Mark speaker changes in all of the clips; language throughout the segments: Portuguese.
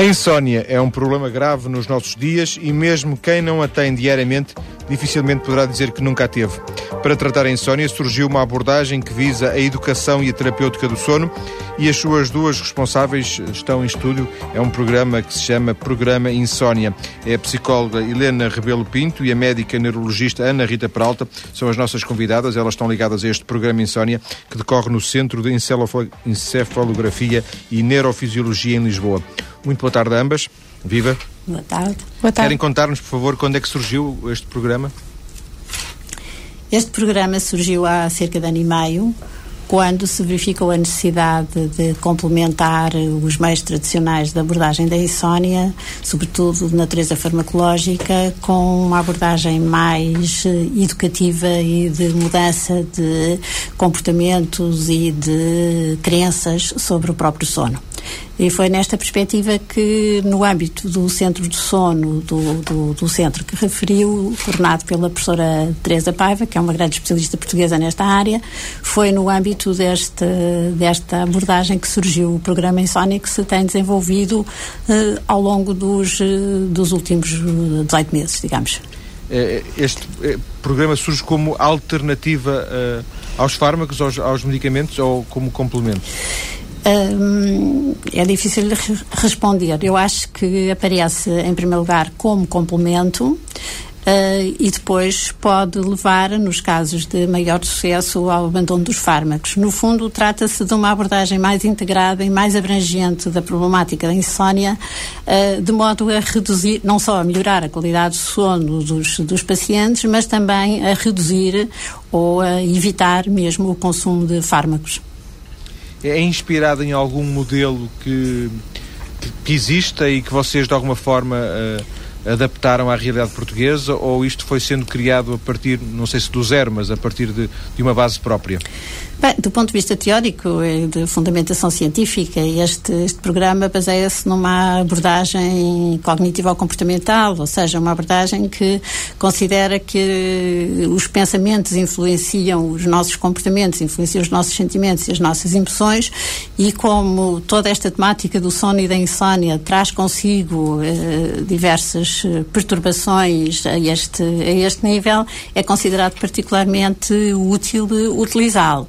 Speaker 1: A insónia é um problema grave nos nossos dias e mesmo quem não a tem diariamente dificilmente poderá dizer que nunca a teve. Para tratar a insónia surgiu uma abordagem que visa a educação e a terapêutica do sono e as suas duas responsáveis estão em estúdio. É um programa que se chama Programa Insónia. É a psicóloga Helena Rebelo Pinto e a médica neurologista Ana Rita Peralta são as nossas convidadas. Elas estão ligadas a este programa Insónia que decorre no Centro de Encefalografia e Neurofisiologia em Lisboa. Muito boa tarde a ambas. Viva.
Speaker 2: Boa tarde.
Speaker 1: Boa tarde. Querem contar-nos, por favor, quando é que surgiu este programa?
Speaker 2: Este programa surgiu há cerca de ano e meio, quando se verificou a necessidade de complementar os meios tradicionais da abordagem da insónia, sobretudo de natureza farmacológica, com uma abordagem mais educativa e de mudança de comportamentos e de crenças sobre o próprio sono. E foi nesta perspectiva que, no âmbito do centro de sono, do, do, do, centro que referiu, coordenado pela professora Teresa Paiva, que é uma grande especialista portuguesa nesta área, foi no âmbito deste, desta abordagem que surgiu o programa Insónia, que se tem desenvolvido eh, ao longo dos, eh, dos últimos 18 eh, meses, digamos.
Speaker 1: Este programa surge como alternativa aos fármacos, aos, aos medicamentos ou como complemento?
Speaker 2: É difícil responder. Eu acho que aparece, em primeiro lugar, como complemento. Uh, e depois pode levar, nos casos de maior sucesso, ao abandono dos fármacos. No fundo, trata-se de uma abordagem mais integrada e mais abrangente da problemática da insónia, uh, de modo a reduzir, não só a melhorar a qualidade do sono dos, dos pacientes, mas também a reduzir ou a evitar mesmo o consumo de fármacos
Speaker 1: é inspirada em algum modelo que, que, exista e que vocês de alguma forma uh, adaptaram à realidade portuguesa ou isto foi sendo criado a partir, não sei se do zero, mas a partir de, de uma base própria?
Speaker 2: Bem, do ponto de vista teórico e de fundamentação científica, este, este programa baseia-se numa abordagem cognitivo-comportamental, ou seja, uma abordagem que considera que os pensamentos influenciam os nossos comportamentos, influenciam os nossos sentimentos e as nossas emoções, e como toda esta temática do sono e da insónia traz consigo eh, diversas perturbações a este, a este nível, é considerado particularmente útil utilizá-lo.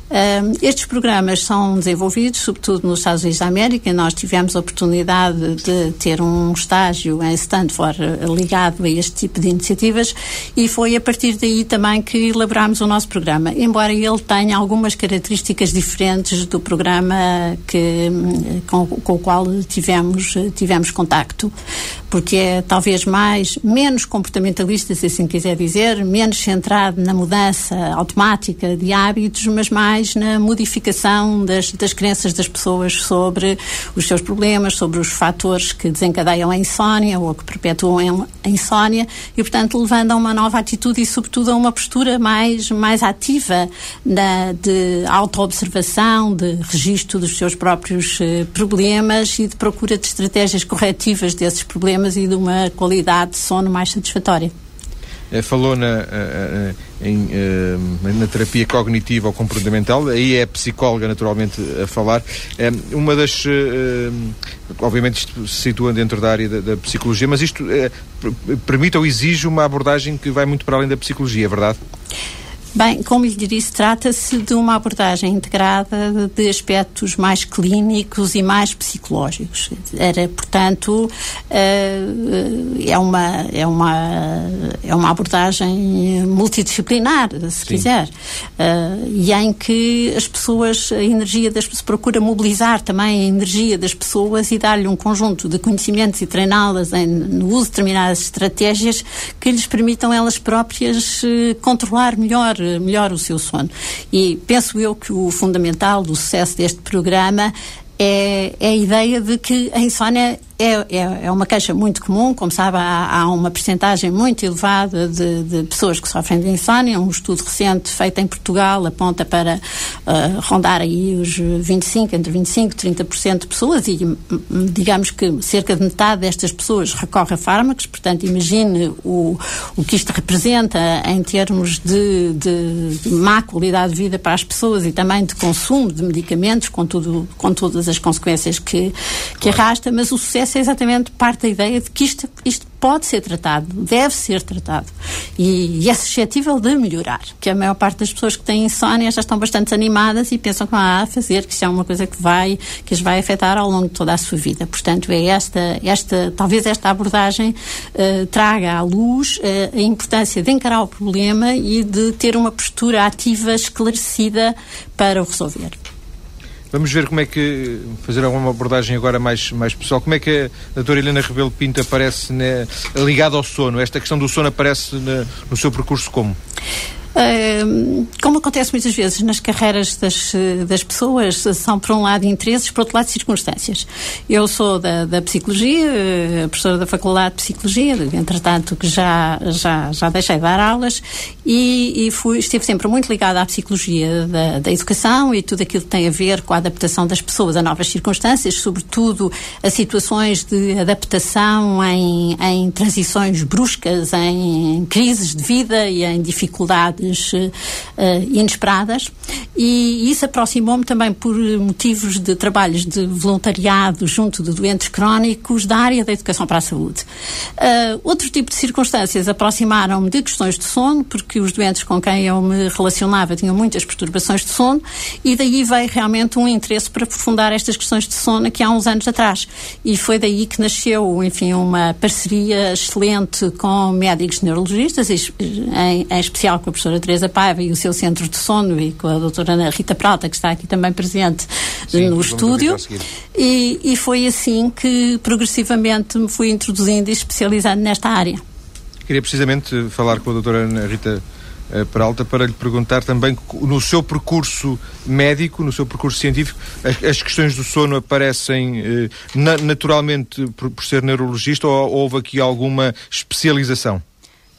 Speaker 2: Um, estes programas são desenvolvidos, sobretudo nos Estados Unidos da América. Nós tivemos a oportunidade de ter um estágio em Stanford ligado a este tipo de iniciativas e foi a partir daí também que elaborámos o nosso programa, embora ele tenha algumas características diferentes do programa que, com, com o qual tivemos, tivemos contacto, porque é talvez mais, menos comportamentalista, se assim quiser dizer, menos centrado na mudança automática de hábitos, mas mais mais na modificação das, das crenças das pessoas sobre os seus problemas, sobre os fatores que desencadeiam a insónia ou que perpetuam a insónia e, portanto, levando a uma nova atitude e, sobretudo, a uma postura mais, mais ativa na, de autoobservação, de registro dos seus próprios eh, problemas e de procura de estratégias corretivas desses problemas e de uma qualidade de sono mais satisfatória.
Speaker 1: Eh, falou na, eh, eh, em, na terapia cognitiva ou comportamental, aí é a psicóloga naturalmente a falar. Uma das. Obviamente isto se situa dentro da área da, da psicologia, mas isto permite ou exige uma abordagem que vai muito para além da psicologia, é verdade?
Speaker 2: Bem, como lhe disse, trata-se de uma abordagem integrada de aspectos mais clínicos e mais psicológicos. Era, portanto, eh, é uma, é uma, é uma abordagem multidisciplinar, se Sim. quiser, eh, e em que as pessoas, a energia das pessoas, procura mobilizar também a energia das pessoas e dar-lhe um conjunto de conhecimentos e treiná-las no uso de determinadas estratégias que lhes permitam elas próprias eh, controlar melhor melhor o seu sono. E penso eu que o fundamental do sucesso deste programa é, é a ideia de que a insónia é, é, é, uma queixa muito comum, como sabe, há, há uma percentagem muito elevada de, de, pessoas que sofrem de insónia. Um estudo recente feito em Portugal aponta para uh, rondar aí os 25, entre 25 e 30% de pessoas e hum, digamos que cerca de metade destas pessoas recorre a fármacos, portanto imagine o, o que isto representa em termos de, de, de má qualidade de vida para as pessoas e também de consumo de medicamentos, com, tudo, com todas as consequências que, que arrasta, mas o sucesso essa é exatamente parte da ideia de que isto, isto pode ser tratado, deve ser tratado e, e é suscetível de melhorar. Que a maior parte das pessoas que têm insónia já estão bastante animadas e pensam que há a fazer, que isto é uma coisa que vai, que as vai afetar ao longo de toda a sua vida. Portanto, é esta, esta talvez esta abordagem uh, traga à luz uh, a importância de encarar o problema e de ter uma postura ativa, esclarecida para o resolver.
Speaker 1: Vamos ver como é que, fazer alguma abordagem agora mais, mais pessoal, como é que a doutora Helena Rebelo Pinto aparece né, ligada ao sono? Esta questão do sono aparece na, no seu percurso como?
Speaker 2: Como acontece muitas vezes nas carreiras das, das pessoas, são por um lado interesses, por outro lado circunstâncias. Eu sou da, da psicologia, eh, professora da Faculdade de Psicologia, entretanto que já, já, já deixei de dar aulas e, e fui, estive sempre muito ligada à psicologia da, da educação e tudo aquilo que tem a ver com a adaptação das pessoas a novas circunstâncias, sobretudo a situações de adaptação em, em transições bruscas, em crises de vida e em dificuldades uh, inesperadas e isso aproximou-me também por motivos de trabalhos de voluntariado junto de doentes crónicos da área da educação para a saúde. Uh, outro tipo de circunstâncias aproximaram-me de questões de sono, porque os doentes com quem eu me relacionava tinham muitas perturbações de sono e daí veio realmente um interesse para aprofundar estas questões de sono aqui há uns anos atrás. E foi daí que nasceu, enfim, uma parceria excelente com médicos neurologistas, em, em especial com a professora Teresa Paiva e o seu centro de sono e com a doutora Ana Rita Prata, que está aqui também presente Sim, no estúdio. E, e foi assim que progressivamente me fui introduzindo e especializando nesta área.
Speaker 1: Queria precisamente falar com a doutora Ana Rita eh, Peralta para lhe perguntar também no seu percurso médico, no seu percurso científico, as, as questões do sono aparecem eh, na, naturalmente por, por, ser neurologista ou houve aqui alguma especialização?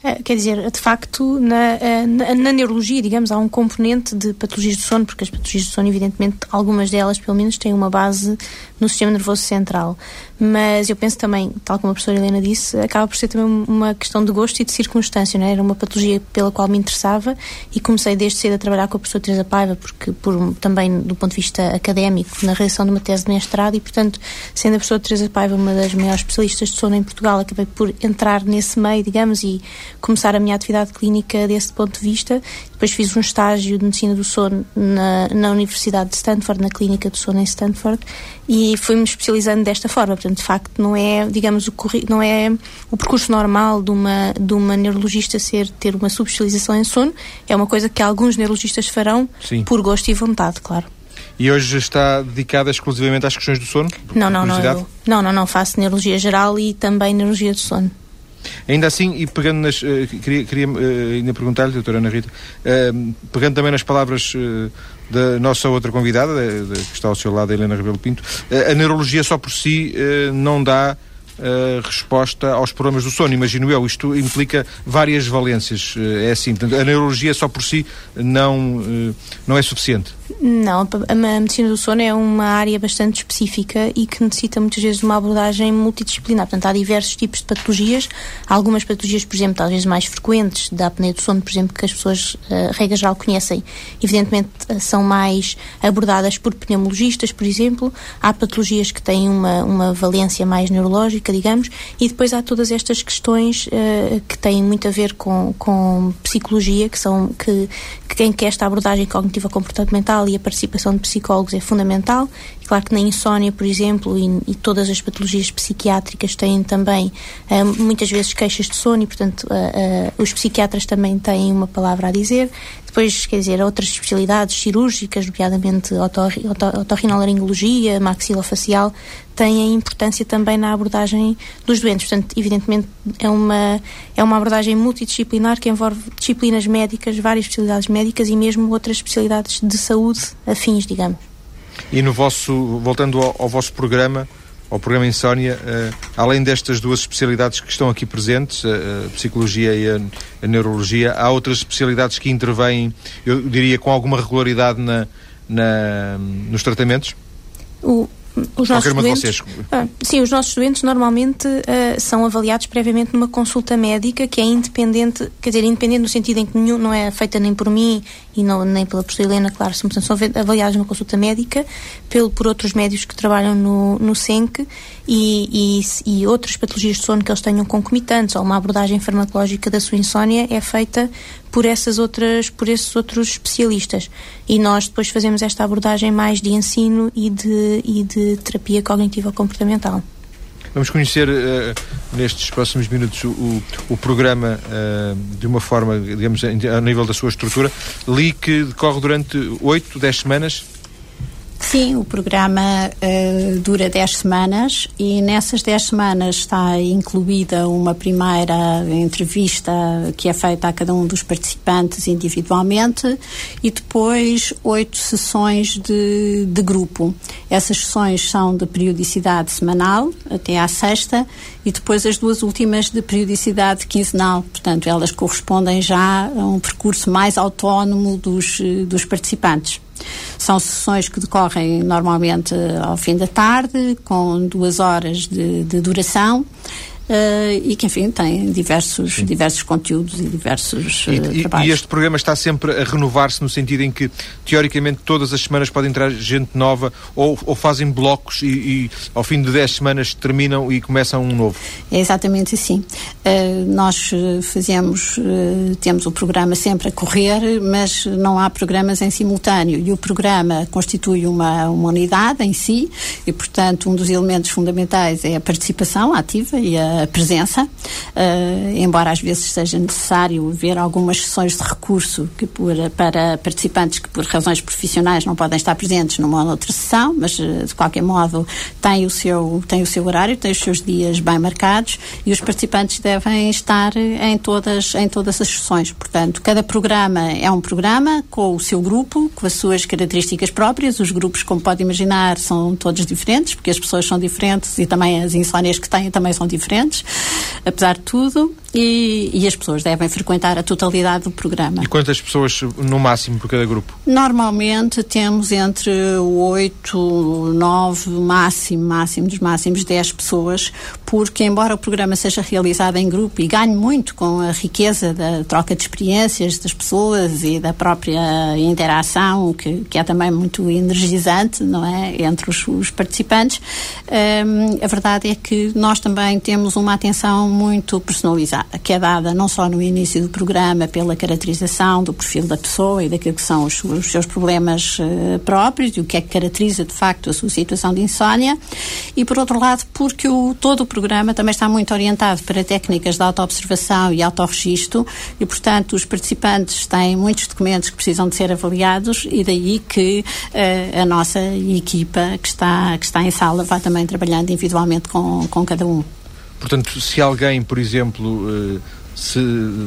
Speaker 3: É, quer dizer, de facto, na, eh, na, na, neurologia, digamos, há um componente de patologias do sono, porque as patologias do sono, evidentemente, algumas delas, pelo menos, têm uma base no sistema nervoso central. Mas eu penso também, tal como a professora Helena disse, acaba por ser também uma questão de gosto e de circunstância, não é? Era uma patologia pela qual me interessava e comecei desde cedo a trabalhar com a professora Teresa Paiva, porque por, também do ponto de vista académico, na redação de uma tese de mestrado e, portanto, sendo a professora Teresa Paiva uma das maiores especialistas de sono em Portugal, acabei por entrar nesse meio, digamos, e começar a minha atividade clínica desse ponto de vista. Depois fiz um estágio de medicina do sono na, na Universidade de Stanford, na clínica do sono em Stanford, e fui-me especializando desta forma. Portanto, de facto, não é, digamos, o, não é o percurso normal de uma, de uma neurologista ser, ter uma subespecialização em sono. É uma coisa que alguns neurologistas farão Sim. por gosto e vontade, claro.
Speaker 1: E hoje está dedicada exclusivamente às questões do sono?
Speaker 3: Não, não, não, eu, não, não, não. Faço neurologia geral e também neurologia do sono.
Speaker 1: Ainda assim, e pegando nas. Uh, queria, queria uh, ainda perguntar-lhe, doutora Ana Rita, uh, pegando também nas palavras da nossa outra convidada, que está ao seu lado, Helena Rebelo Pinto, a neurologia só por si não dá uh, resposta aos problemas do sono, imagino eu. Isto implica várias valências. Uh, é assim, portanto, a neurologia só por si não, uh, não é suficiente.
Speaker 3: Não, a medicina do sono é uma área bastante específica e que necessita muitas vezes de uma abordagem multidisciplinar. Portanto, há diversos tipos de patologias. Há algumas patologias, por exemplo, talvez mais frequentes, da apneia do sono, por exemplo, que as pessoas, uh, regra geral, conhecem. Evidentemente, são mais abordadas por pneumologistas, por exemplo. Há patologias que têm uma, uma valência mais neurológica, digamos, e depois há todas estas questões uh, que têm muito a ver com, com psicologia, que são que, que em que esta abordagem cognitiva comportamental e a participação de psicólogos é fundamental. Claro que na insónia, por exemplo, e, e todas as patologias psiquiátricas têm também uh, muitas vezes queixas de sono e, portanto, uh, os psiquiatras também têm uma palavra a dizer. Depois, quer dizer, outras especialidades cirúrgicas, nomeadamente otorrinolaringologia, maxilofacial, têm importância também na abordagem dos doentes. Portanto, evidentemente, é uma, é uma abordagem multidisciplinar que envolve disciplinas médicas, várias especialidades médicas e mesmo outras especialidades de saúde afins, digamos.
Speaker 1: E no vosso, voltando ao, ao vosso programa, ao programa Insónia, uh, além destas duas especialidades que estão aqui presentes, a, a psicologia e a, a, neurologia, há outras especialidades que intervêm, eu diria, com alguma regularidade na, na nos tratamentos?
Speaker 3: O, os nossos doentes, ah, sim, os nossos doentes normalmente uh, são avaliados previamente numa consulta médica que é independente, quer dizer, independente no sentido em que nenhum, não é feita nem por mim e não, nem pela professora Helena, claro, são, são avaliados numa consulta médica pelo, por outros médicos que trabalham no, no SENC e, e, e outras patologias de sono que eles tenham concomitantes ou uma abordagem farmacológica da sua insónia é feita por essas outras por esses outros especialistas e nós depois fazemos esta abordagem mais de ensino e de, e de terapia cognitiva comportamental.
Speaker 1: Vamos conhecer uh, nestes próximos minutos o, o programa uh, de uma forma, digamos, a nível da sua estrutura. Li que decorre durante 8, 10 semanas.
Speaker 2: Sim, o programa uh, dura 10 semanas e nessas 10 semanas está incluída uma primeira entrevista que é feita a cada um dos participantes individualmente e depois oito sessões de, de grupo. Essas sessões são de periodicidade semanal até à sexta e depois as duas últimas de periodicidade quinzenal. Portanto, elas correspondem já a um percurso mais autónomo dos, dos participantes. São sessões que decorrem normalmente ao fim da tarde, com duas horas de, de duração. Uh, e que, enfim, tem diversos, diversos conteúdos e diversos uh,
Speaker 1: e, trabalhos. E este programa está sempre a renovar-se no sentido em que, teoricamente, todas as semanas pode entrar gente nova ou, ou fazem blocos e, e, ao fim de 10 semanas terminam e começam um novo?
Speaker 2: É exatamente assim. Uh, nós fazemos, temos o programa sempre a correr, mas não há programas em simultâneo e o programa constitui uma, uma unidade em si e, portanto, um dos elementos fundamentais é a participação ativa e a a presença, uh, embora às vezes seja necessário ver algumas sessões de recurso que por, para participantes que por razões profissionais não podem estar presentes numa outra sessão, mas uh, de qualquer modo tem o, seu, tem o seu horário, tem os seus dias bem marcados e os participantes devem estar em todas, em todas as sessões. Portanto, cada programa é um programa com o seu grupo, com as suas características próprias. Os grupos, como pode imaginar, são todos diferentes, porque as pessoas são diferentes e também as insónias que têm também são diferentes apesar de tudo, e, e, as pessoas devem frequentar a totalidade do programa.
Speaker 1: E quantas pessoas no máximo por cada grupo?
Speaker 2: Normalmente temos entre 8, 9, máximo, máximo dos máximos 10 pessoas, porque embora o programa seja realizado em grupo e ganhe muito com a riqueza da troca de experiências das pessoas e da própria interação, que, que é também muito energizante, não é, entre os, os participantes, hum, a verdade é que nós também temos uma atenção muito personalizada que é dada não só no início do programa pela caracterização do perfil da pessoa e daquilo que são os, os seus problemas uh, próprios e o que é que caracteriza de facto a sua situação de insónia, e por outro lado porque o, todo o programa também está muito orientado para técnicas de autoobservação e autorregistro e, portanto, os participantes têm muitos documentos que precisam de ser avaliados e daí que uh, a nossa equipa que está, que está em sala vai também trabalhando individualmente com, com cada um.
Speaker 1: Portanto, se alguém, por exemplo, eh, se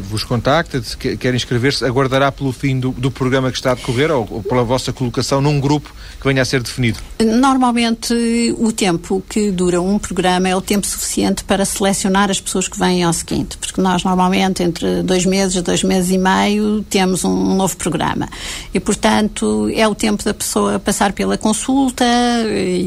Speaker 1: vos contacta, se quer inscrever-se, aguardará pelo fim do, do, programa que está a decorrer ou, ou, pela vossa colocação num grupo que venha a ser definido?
Speaker 2: Normalmente, o tempo que dura um programa é o tempo suficiente para selecionar as pessoas que vêm ao seguinte, porque nós normalmente entre dois meses, dois meses e meio, temos um novo programa. E, portanto, é o tempo da pessoa passar pela consulta,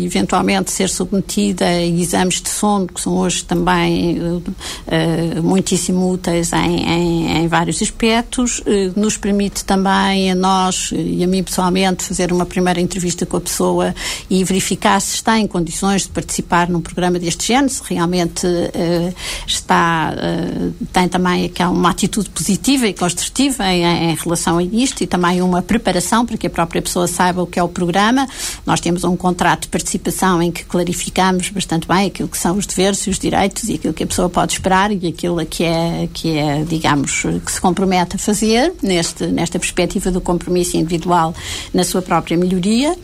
Speaker 2: eventualmente ser submetida a exames de sono, que são hoje também uh, muitíssimo úteis em, em, em vários aspectos, eh, nos permite também a nós e a mim pessoalmente fazer uma primeira entrevista com a pessoa e verificar se está em condições de participar num programa deste género, se realmente uh, está, uh, tem também aquela, uma atitude positiva e construtiva em, em, relação a isto e também uma preparação para que a própria pessoa saiba o que é o programa. Nós temos um contrato de participação em que clarificamos bastante bem aquilo que são os deveres e os direitos e aquilo que a pessoa pode esperar e aquilo que é, que é, digamos, que se compromete a fazer neste, nesta perspectiva do compromisso individual na sua própria melhoria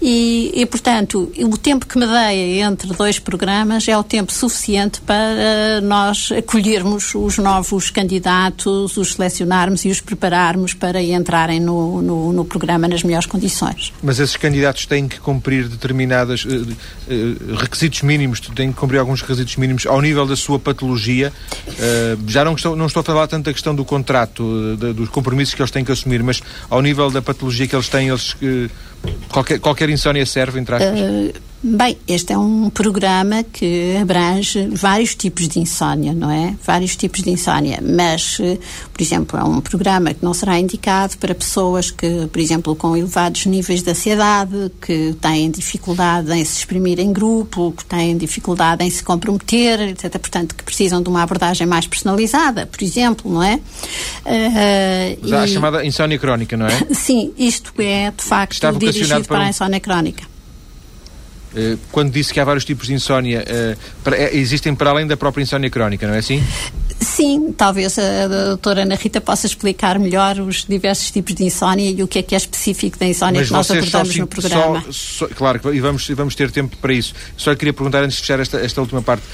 Speaker 2: e, e, portanto, o tempo que me dei entre dois programas é o tempo suficiente para nós acolhermos os novos candidatos, os selecionarmos e os prepararmos para entrarem no, no, no programa nas melhores condições.
Speaker 1: Mas esses candidatos têm que cumprir determinados uh, uh, requisitos mínimos, têm que cumprir alguns requisitos mínimos ao nível da sua patologia. Uh, já não estou, não estou a falar tanto da questão do contrato, de, dos compromissos que eles têm que assumir, mas ao nível da patologia que eles têm, eles, qualquer, qualquer insónia serve, entre aspas?
Speaker 2: Bem, este é um programa que abrange vários tipos de insónia, não é? Vários tipos de insónia, mas, eh, por exemplo, é um programa que não será indicado para pessoas que, por exemplo, com elevados níveis de ansiedade, que têm dificuldade em se exprimir em grupo, que têm dificuldade em se comprometer, etc. Portanto, que precisam de uma abordagem mais personalizada, por exemplo, não é?
Speaker 1: Uh, e... A chamada insónia crónica, não é?
Speaker 2: Sim, isto é, de facto, dirigido para, para a insónia crónica.
Speaker 1: Eh, quando disse que há vários tipos de insónia, eh, eh, existem para além da própria insónia crónica, não é assim?
Speaker 2: Sim, talvez a doutora Ana Rita possa explicar melhor os diversos tipos de insónia e o que é que é específico da insónia Mas que nós abordamos no programa.
Speaker 1: Só, só, claro, e vamos, vamos ter tempo para isso. Só queria perguntar, antes de fechar esta, esta última parte,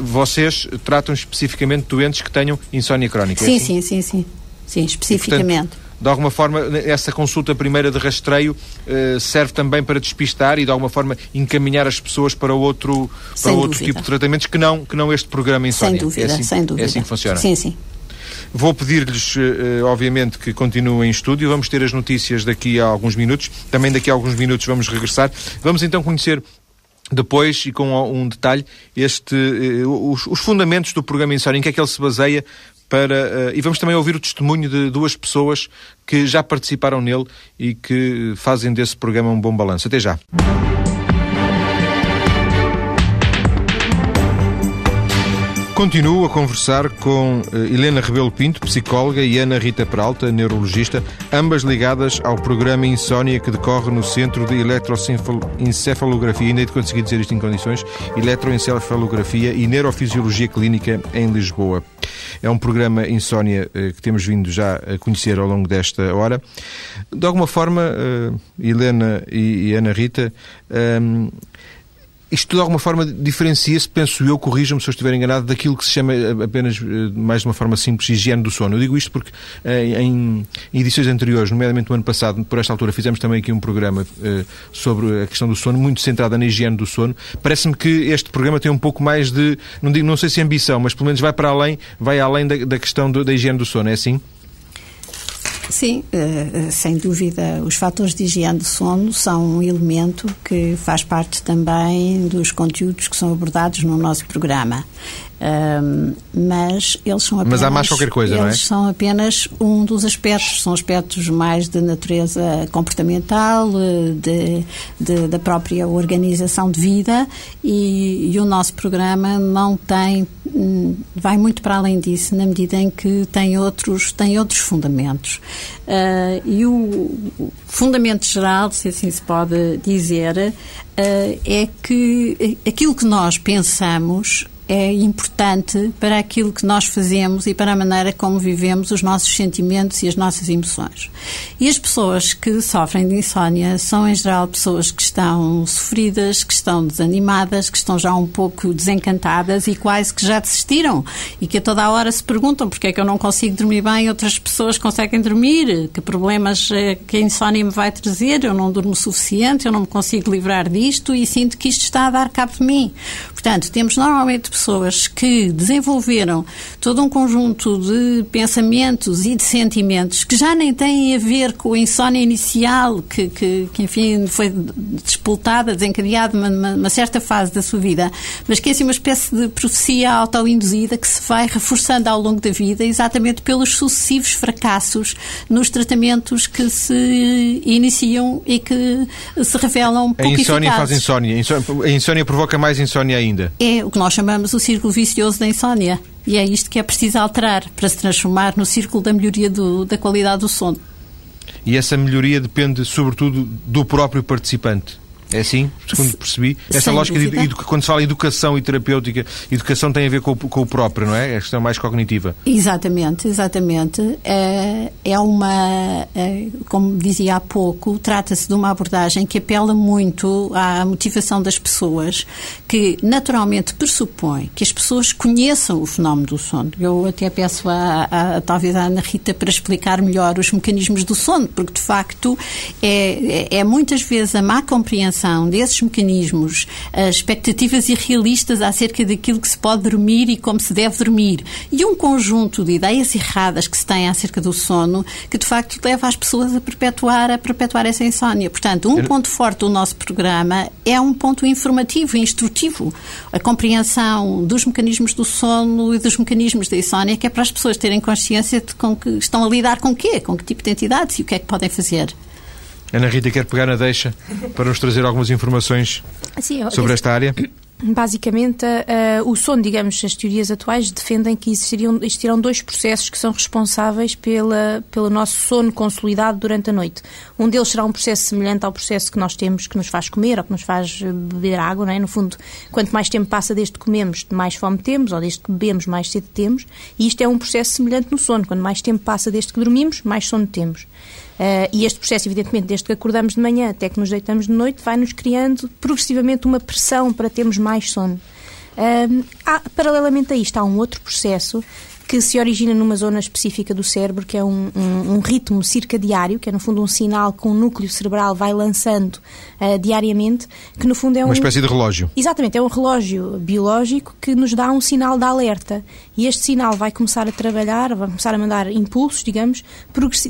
Speaker 1: vocês tratam especificamente doentes que tenham insónia crónica?
Speaker 2: Sim,
Speaker 1: é
Speaker 2: assim? sim, sim, sim. Sim, especificamente. E, portanto,
Speaker 1: de alguma forma, essa consulta primeira de rastreio eh, serve também para despistar e, de alguma forma, encaminhar as pessoas para outro, para outro tipo de tratamentos que não, que não este programa Insónia.
Speaker 2: Sem dúvida,
Speaker 1: é assim,
Speaker 2: sem dúvida.
Speaker 1: É assim que funciona?
Speaker 2: Sim, sim.
Speaker 1: Vou pedir-lhes, eh, obviamente, que continuem em estúdio. Vamos ter as notícias daqui a alguns minutos. Também daqui a alguns minutos vamos regressar. Vamos então conhecer depois, e com um detalhe, este, eh, os, os, fundamentos do programa Insónia, em que é que ele se baseia para. Uh, e vamos também ouvir o testemunho de duas pessoas que já participaram nele e que fazem desse programa um bom balanço. Até já. Continuo a conversar com uh, Helena Rebelo Pinto, psicóloga, e Ana Rita Peralta, neurologista, ambas ligadas ao programa Insónia que decorre no Centro de Eletroencefalografia, ainda de conseguir dizer isto em condições, Eletroencefalografia e Neurofisiologia Clínica em Lisboa. É um programa Insónia uh, que temos vindo já a conhecer ao longo desta hora. De alguma forma, uh, Helena e, Ana Rita, um, isto de alguma forma diferencia-se, penso eu, corrijam-me se eu estiver enganado, daquilo que se chama eh, apenas, eh, mais de uma forma simples, higiene do sono. Eu digo isto porque eh, em edições anteriores, nomeadamente no ano passado, por esta altura, fizemos também aqui um programa sobre a questão do sono, muito centrado na higiene do sono. Parece-me que este programa tem um pouco mais de, não, digo, não sei se ambição, mas pelo menos vai para além, vai além da, da questão do, da higiene do sono, é assim?
Speaker 2: Sim, uh, sem dúvida. Os fatores de higiene do sono são um elemento que faz parte também dos conteúdos que são abordados no nosso programa. Um, mas eles são apenas.
Speaker 1: Mas há mais qualquer coisa,
Speaker 2: não
Speaker 1: é?
Speaker 2: Eles são apenas um dos aspectos, são aspectos mais de natureza comportamental, de, de da própria organização de vida e, e, o nosso programa não tem. Hum, vai muito para além disso, na medida em que tem outros, tem outros fundamentos. Uh, e o, o fundamento geral, se assim se pode dizer, uh, é que aquilo que nós pensamos é importante para aquilo que nós fazemos e para a maneira como vivemos os nossos sentimentos e as nossas emoções. E as pessoas que sofrem de insónia são, em geral, pessoas que estão sofridas, que estão desanimadas, que estão já um pouco desencantadas e quase que já desistiram e que a toda a hora se perguntam porque é que eu não consigo dormir bem, outras pessoas conseguem dormir, que problemas é que a insónia me vai trazer, eu não durmo o suficiente, eu não me consigo livrar disto e sinto que isto está a dar cabo de mim. Portanto, temos normalmente pessoas que desenvolveram todo um conjunto de pensamentos e de sentimentos que já nem têm a ver com a insónia inicial, que, que, que enfim, foi despoltada, desencadeada numa, numa certa fase da sua vida, mas que é assim uma espécie de profecia autoinduzida que se vai reforçando ao longo da vida, exatamente pelos sucessivos fracassos nos tratamentos que se iniciam e que se revelam pouco
Speaker 1: A insónia
Speaker 2: eficazes.
Speaker 1: faz insónia. A insónia provoca mais insónia ainda.
Speaker 2: É o que nós chamamos chamamos o círculo vicioso da insónia. E é isto que é preciso alterar para se transformar no círculo da melhoria do, da qualidade do sono.
Speaker 1: E essa melhoria depende, sobretudo, do próprio participante. É assim, segundo percebi. Esta lógica de, de, quando se fala em educação e terapêutica, educação tem a ver com, com o próprio, não é? É a questão mais cognitiva.
Speaker 2: Exatamente, exatamente. É, é uma, é, como dizia há pouco, trata-se de uma abordagem que apela muito à motivação das pessoas, que naturalmente pressupõe que as pessoas conheçam o fenómeno do sono. Eu até peço a, a, a talvez a Ana Rita para explicar melhor os mecanismos do sono, porque de facto é, é, é muitas vezes a má compreensão desses mecanismos, as expectativas irrealistas acerca daquilo que se pode dormir e como se deve dormir, e um conjunto de ideias erradas que se tem acerca do sono, que de facto leva as pessoas a perpetuar, a perpetuar essa insónia. Portanto, um ponto forte do nosso programa é um ponto informativo e instrutivo. A compreensão dos mecanismos do sono e dos mecanismos da insónia, que é para as pessoas terem consciência de com que estão a lidar com o quê, com que tipo de entidades e o que é que podem fazer.
Speaker 1: Ana Rita quer pegar na deixa para nos trazer algumas informações Sim, sobre esta área?
Speaker 3: Basicamente, uh, o sono, digamos, as teorias atuais defendem que existiriam, existirão dois processos que são responsáveis pela, pelo nosso sono consolidado durante a noite. Um deles será um processo semelhante ao processo que nós temos, que nos faz comer ou que nos faz beber água, não é? No fundo, quanto mais tempo passa desde que comemos, mais fome temos, ou desde que bebemos, mais cedo temos. E isto é um processo semelhante no sono. Quanto mais tempo passa desde que dormimos, mais sono temos. Uh, e este processo, evidentemente, desde que acordamos de manhã até que nos deitamos de noite, vai-nos criando progressivamente uma pressão para termos mais sono. Uh, há, paralelamente a isto, há um outro processo que se origina numa zona específica do cérebro, que é um, um, um, ritmo circadiário, que é no fundo um sinal que o núcleo cerebral vai lançando uh, diariamente, que no fundo é
Speaker 1: um... Uma espécie de relógio.
Speaker 3: Exatamente, é um relógio biológico que nos dá um sinal de alerta. E este sinal vai começar a trabalhar, vai começar a mandar impulsos, digamos,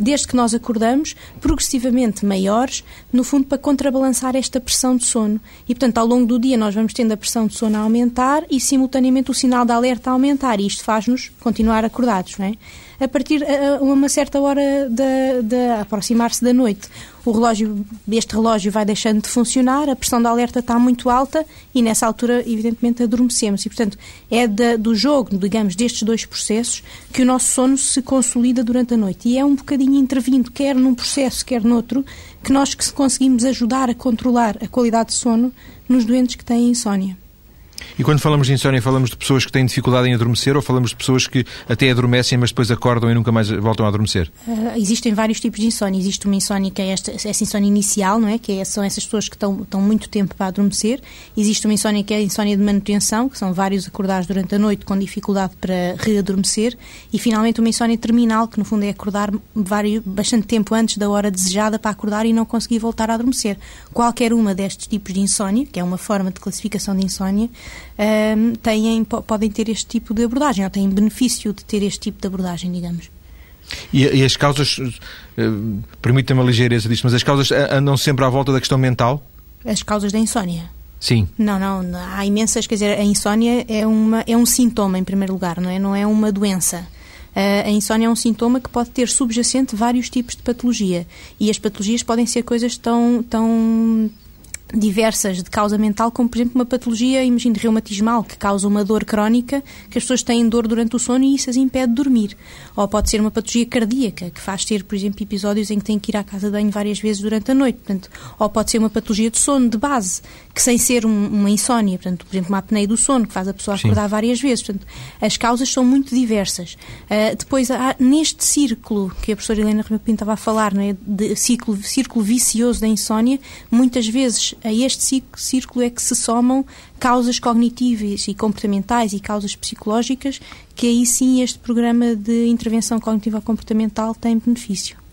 Speaker 3: desde que nós acordamos, progressivamente maiores, no fundo para contrabalançar esta pressão de sono. E, portanto, ao longo do dia nós vamos tendo a pressão de sono a aumentar e, simultaneamente, o sinal de alerta a aumentar. E isto faz-nos continuar continuar acordados, não é? A partir a uma certa hora de aproximar-se da noite, o relógio, este relógio vai deixando de funcionar, a pressão de alerta está muito alta e nessa altura, evidentemente, adormecemos. E, portanto, é da, do jogo, digamos, destes dois processos que o nosso sono se consolida durante a noite. E é um bocadinho intervindo, quer num processo, quer noutro, que nós que conseguimos ajudar a controlar a qualidade de sono nos doentes que têm insónia.
Speaker 1: E quando falamos de insónia, falamos de pessoas que têm dificuldade em adormecer ou falamos de pessoas que até adormecem, mas depois acordam e nunca mais voltam a adormecer?
Speaker 3: Uh, existem vários tipos de insónia. Existe uma insónia que é esta, essa insónia inicial, não é? Que é, são essas pessoas que estão, estão muito tempo para adormecer. Existe uma insónia que é a insónia de manutenção, que são vários acordados durante a noite com dificuldade para readormecer. E finalmente uma insónia terminal, que no fundo é acordar vários, bastante tempo antes da hora desejada para acordar e não conseguir voltar a adormecer. Qualquer uma destes tipos de insónia, que é uma forma de classificação de insónia, um, têm, podem ter este tipo de abordagem, ou têm benefício de ter este tipo de abordagem, digamos.
Speaker 1: E, e as causas, uh, permitam-me a ligeireza disto, mas as causas andam sempre à volta da questão mental?
Speaker 3: As causas da insónia?
Speaker 1: Sim.
Speaker 3: Não, não, há imensas, quer dizer, a insónia é, uma, é um sintoma, em primeiro lugar, não é? Não é uma doença. Uh, a insónia é um sintoma que pode ter subjacente vários tipos de patologia. E as patologias podem ser coisas tão, tão diversas de causa mental, como por exemplo uma patologia, imagino, reumatismal, que causa uma dor crónica, que as pessoas têm dor durante o sono e isso as impede de dormir. Ou pode ser uma patologia cardíaca, que faz ter, por exemplo, episódios em que têm que ir à casa de banho várias vezes durante a noite. Portanto, ou pode ser uma patologia de sono, de base, que sem ser um, uma insónia, portanto, por exemplo, uma apneia do sono, que faz a pessoa acordar Sim. várias vezes. Portanto, as causas são muito diversas. Uh, depois, há, neste círculo que a professora Helena Ribeiro Pinto estava a falar, não é? de círculo, círculo vicioso da insónia, muitas vezes a este círculo é que se somam causas cognitivas e comportamentais e causas psicológicas, que aí sim este programa de intervenção cognitiva comportamental tem benefício.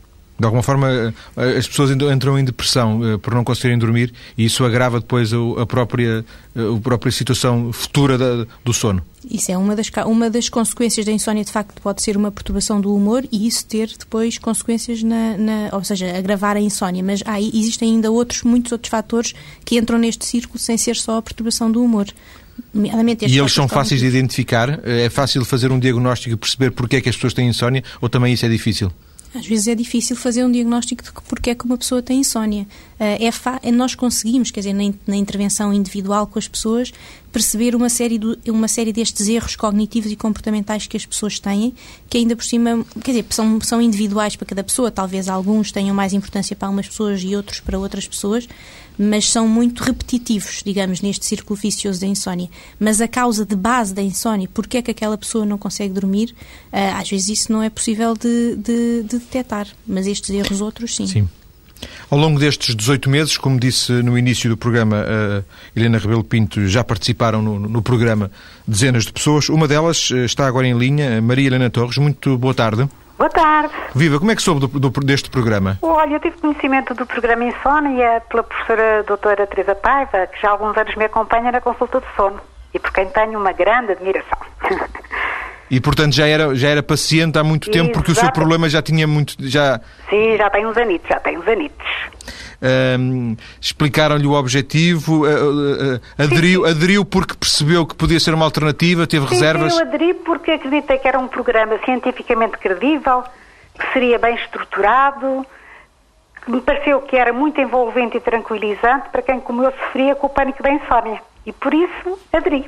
Speaker 1: De alguma forma, eh, as pessoas entram em depressão eh, por não conseguirem dormir e isso agrava depois a própria, eh, a própria situação futura do sono.
Speaker 3: Isso é uma das, uma das consequências da insónia, de facto, pode ser uma perturbação do humor e isso ter depois consequências na, na ou seja, agravar a insónia. Mas há, existem ainda outros, muitos outros fatores que entram neste círculo sem ser só a perturbação do humor.
Speaker 1: E eles são fáceis de identificar? É fácil fazer um diagnóstico e perceber porque é que as pessoas têm insónia ou também isso é difícil?
Speaker 3: Às vezes é difícil fazer um diagnóstico de porque é que uma pessoa tem insónia. Eh, é, é nós conseguimos, quer dizer, na, na, intervenção individual com as pessoas, perceber uma série, do, uma série destes erros cognitivos e comportamentais que as pessoas têm, que ainda por cima, quer dizer, são, são individuais para cada pessoa. Talvez alguns tenham mais importância para umas pessoas e outros para outras pessoas, mas são muito repetitivos, digamos, neste círculo vicioso da insónia. Mas a causa de base da insónia, porque é que aquela pessoa não consegue dormir, uh, às vezes isso não é possível de, de, de detectar, mas estes erros outros sim.
Speaker 1: Sim. Ao longo destes 18 meses, como disse no início do programa, a Helena Rebelo Pinto já participaram no, no, programa dezenas de pessoas. Uma delas eh, está agora em linha, Maria Helena Torres. Muito boa tarde.
Speaker 4: Boa tarde.
Speaker 1: Viva, como é que soube do, do, deste programa?
Speaker 4: Olha, eu tive conhecimento do programa Insónia pela professora doutora Teresa Paiva, que já há alguns anos me acompanha na consulta de sono e por quem tenho uma grande admiração.
Speaker 1: E portanto já era, já era paciente há muito tempo, porque Exato. o seu problema já tinha muito. Já...
Speaker 4: Sim, já tem uns anitos, já tem uns anitos.
Speaker 1: Um, Explicaram-lhe o objetivo, uh, uh, aderiu, sim, sim. aderiu porque percebeu que podia ser uma alternativa, teve
Speaker 4: sim,
Speaker 1: reservas?
Speaker 4: Sim, eu aderi porque acreditei que era um programa cientificamente credível, que seria bem estruturado, que me pareceu que era muito envolvente e tranquilizante para quem, como eu, sofria com o pânico da insónia. E por isso aderi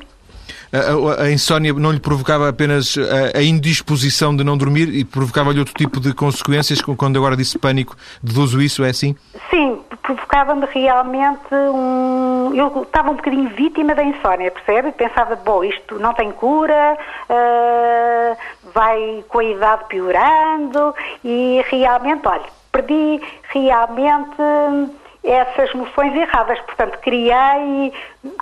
Speaker 1: a, insónia não lhe provocava apenas a, a indisposição de não dormir e provocava-lhe outro tipo de consequências, quando agora disse pânico, deduzo isso, é assim?
Speaker 4: Sim, provocava-me realmente um... Eu estava um bocadinho vítima da insónia, percebe? Pensava, bom, isto não tem cura, uh, vai com a idade piorando e realmente, olha, perdi realmente essas noções erradas. Portanto, criei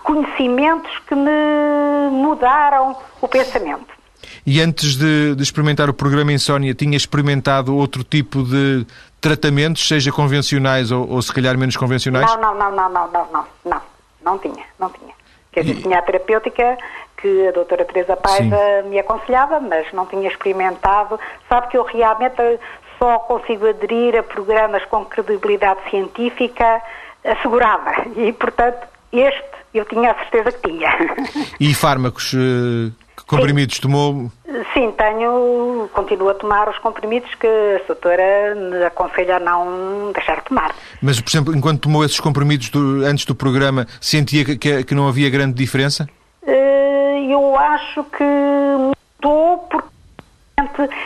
Speaker 4: conhecimentos que me mudaram o pensamento.
Speaker 1: E antes de, de, experimentar o programa Insónia, tinha experimentado outro tipo de tratamentos, seja convencionais ou, ou se calhar menos convencionais?
Speaker 4: Não, não, não, não, não, não, não, não, não tinha, não tinha. Quer dizer, e... tinha a terapêutica que a doutora Teresa Paiva Sim. me aconselhava, mas não tinha experimentado. Sabe que eu realmente só consigo aderir a programas com credibilidade científica assegurada. E, portanto, este eu tinha a certeza que tinha.
Speaker 1: E fármacos, uh, comprimidos Sim. tomou?
Speaker 4: Sim, tenho, continuo a tomar os comprimidos que a doutora me aconselha a não deixar de tomar.
Speaker 1: Mas, por exemplo, enquanto tomou esses comprimidos do, antes do programa, sentia que, que, que não havia grande diferença?
Speaker 4: Uh, eu acho que mudou porque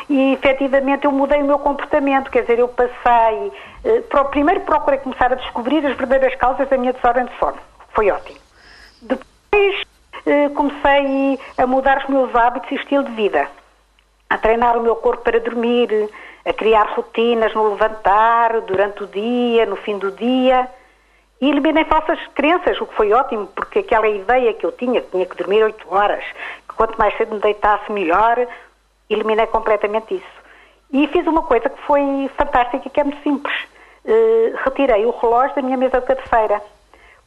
Speaker 4: e efetivamente eu mudei o meu comportamento, quer dizer, eu passei, eh, para, primeiro procurei começar a descobrir as verdadeiras causas da minha desordem de sono, foi ótimo. Depois eh, comecei a mudar os meus hábitos e estilo de vida, a treinar o meu corpo para dormir, a criar rotinas no levantar, durante o dia, no fim do dia. E eliminei falsas crenças, o que foi ótimo, porque aquela ideia que eu tinha, que tinha que dormir 8 horas, que quanto mais cedo me deitasse melhor, eliminei completamente isso. E fiz uma coisa que foi fantástica que é muito simples. Uh, retirei o relógio da minha mesa de cabeceira,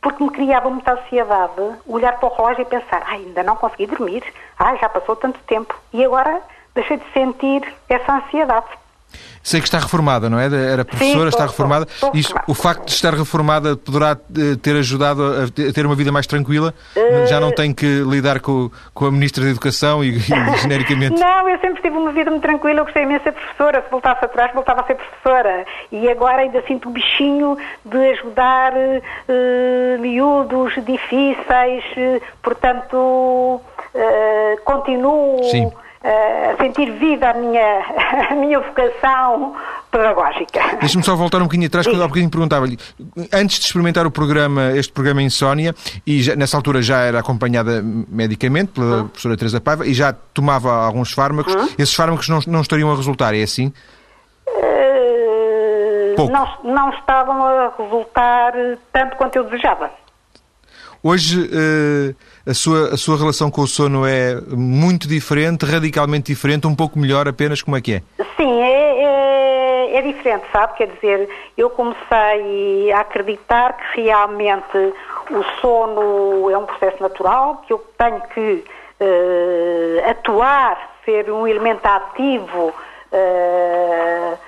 Speaker 4: porque me criava muita ansiedade olhar para o relógio e pensar, ai, ainda não consegui dormir, ai, já passou tanto tempo. E agora deixei de sentir essa ansiedade.
Speaker 1: Sei que está reformada, não é? Era professora, Sim, está reformada.
Speaker 4: Estou, estou
Speaker 1: o facto de estar reformada poderá eh, ter ajudado a ter uma vida mais tranquila? Uh... Já não tem que lidar com, com a Ministra da Educação e, e genericamente?
Speaker 4: não, eu sempre tive uma vida muito tranquila. Eu gostei imenso de ser professora. Se voltasse atrás, voltava a ser professora. E agora ainda sinto o bichinho de ajudar uh, miúdos difíceis. Uh, portanto, uh, continuo. Sim a sentir vida a minha, a minha vocação pedagógica.
Speaker 1: Deixe-me só voltar um bocadinho atrás, que eu há bocadinho perguntava-lhe, antes de experimentar o programa, este programa Insónia, e já, nessa altura já era acompanhada medicamente pela hum. professora Teresa Paiva, e já tomava alguns fármacos, hum. esses fármacos não, não estariam a resultar, é assim?
Speaker 4: Uh, não, não estavam a resultar tanto quanto eu desejava.
Speaker 1: Hoje uh, a, sua, a sua relação com o sono é muito diferente, radicalmente diferente, um pouco melhor apenas, como é que é?
Speaker 4: Sim, é, é, é diferente, sabe? Quer dizer, eu comecei a acreditar que realmente o sono é um processo natural, que eu tenho que uh, atuar, ser um elemento ativo uh,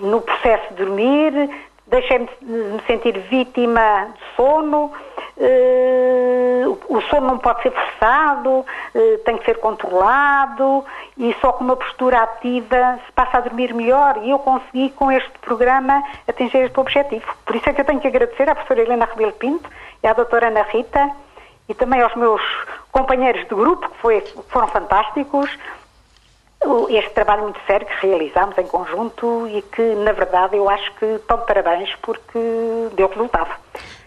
Speaker 4: no processo de dormir, deixei-me de me sentir vítima de sono, Uh, o sono não pode ser forçado, uh, tem que ser controlado e só com uma postura ativa se passa a dormir melhor. E eu consegui com este programa atingir este objetivo. Por isso é que eu tenho que agradecer à professora Helena Rebelo Pinto e à doutora Ana Rita e também aos meus companheiros de grupo que, foi, foram fantásticos, este trabalho muito sério que realizámos em conjunto e que, na verdade, eu acho que estão de parabéns porque deu resultado.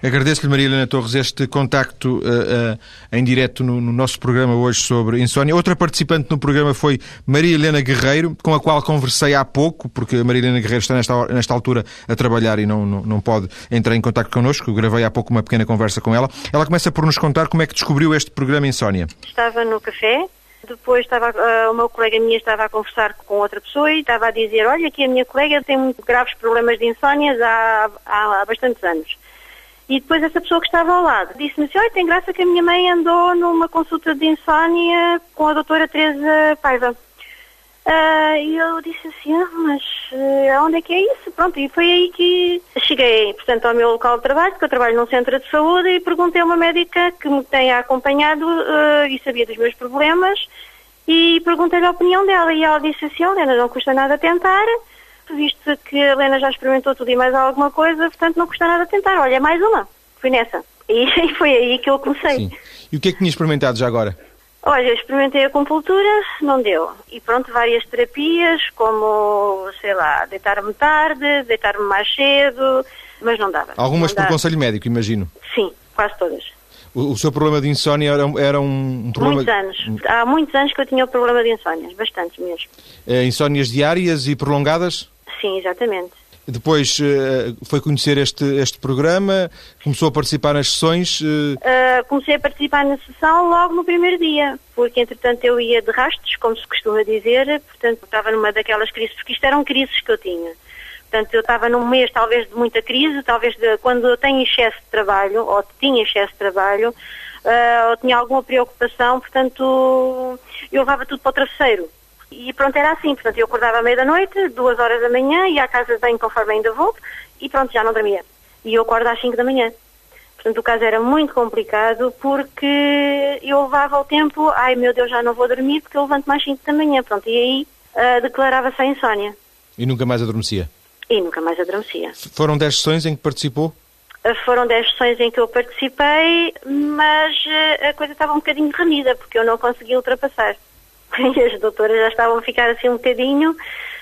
Speaker 1: Agradeço-lhe, Maria Helena Torres, este contacto uh, uh, em direto no, no, nosso programa hoje sobre insónia. Outra participante no programa foi Maria Helena Guerreiro, com a qual conversei há pouco, porque a Maria Helena Guerreiro está nesta, nesta altura a trabalhar e não, não, não pode entrar em contacto connosco. Eu gravei há pouco uma pequena conversa com ela. Ela começa por nos contar como é que descobriu este programa Insónia.
Speaker 5: Estava no café Depois estava, uh, uma colega minha estava a conversar com outra pessoa e estava a dizer, olha, aqui a minha colega tem muito graves problemas de insónias há, há, há bastantes anos. E depois essa pessoa que estava ao lado disse-me assim, olha, tem graça que a minha mãe andou numa consulta de insónia com a doutora Teresa Paiva. Uh, e eu disse assim, ah, mas uh, onde é que é isso? Pronto, e foi aí que cheguei, portanto, ao meu local de trabalho, porque eu trabalho num centro de saúde, e perguntei a uma médica que me tenha acompanhado uh, e sabia dos meus problemas, e perguntei-lhe a opinião dela, e ela disse assim, Helena, não custa nada tentar, visto que a Helena já experimentou tudo e mais alguma coisa, portanto não custa nada tentar, olha, mais uma, fui nessa. E foi aí que eu comecei.
Speaker 1: Sim. E o que é que tinha experimentado já agora?
Speaker 5: Olha, experimentei a compultura, não deu. E pronto, várias terapias, como, sei lá, deitar-me tarde, deitar-me mais cedo, mas não dava.
Speaker 1: Algumas
Speaker 5: não
Speaker 1: por
Speaker 5: dava.
Speaker 1: conselho médico, imagino.
Speaker 5: Sim, quase todas.
Speaker 1: O, o seu problema de insónia era, era um, um problema...
Speaker 5: Muitos anos. Há muitos anos que eu tinha o problema de insónias, bastantes mesmo.
Speaker 1: É, insónias diárias e prolongadas?
Speaker 5: Sim, exatamente.
Speaker 1: Depois uh, foi conhecer este, este programa, começou a participar nas sessões. Uh,
Speaker 5: comecei a participar na sessão logo no primeiro dia, porque entretanto eu ia de rastros, como se costuma dizer, portanto estava numa daquelas crises, porque isto eram crises que eu tinha. Portanto, eu estava num mês talvez de muita crise, talvez de, quando eu tenho excesso de trabalho, ou tinha excesso de trabalho, ou tinha alguma preocupação, portanto eu levava tudo para o travesseiro. E pronto, era assim. Portanto, eu acordava à meia da noite, duas horas da manhã, ia à casa de banho conforme ainda volto, e pronto, já não dormia. E eu acordo às cinco da manhã. Portanto, o caso era muito complicado porque eu levava o tempo, ai meu Deus, já não vou dormir porque eu levanto mais cinco da manhã. Pronto, e aí uh, declarava-se a insónia.
Speaker 1: E nunca mais adormecia?
Speaker 5: E nunca mais adormecia.
Speaker 1: Foram dez sessões em que participou?
Speaker 5: Uh, foram dez sessões em que eu participei, mas uh, a coisa estava um bocadinho remida porque eu não conseguia ultrapassar. E as doutoras já estavam a ficar assim um bocadinho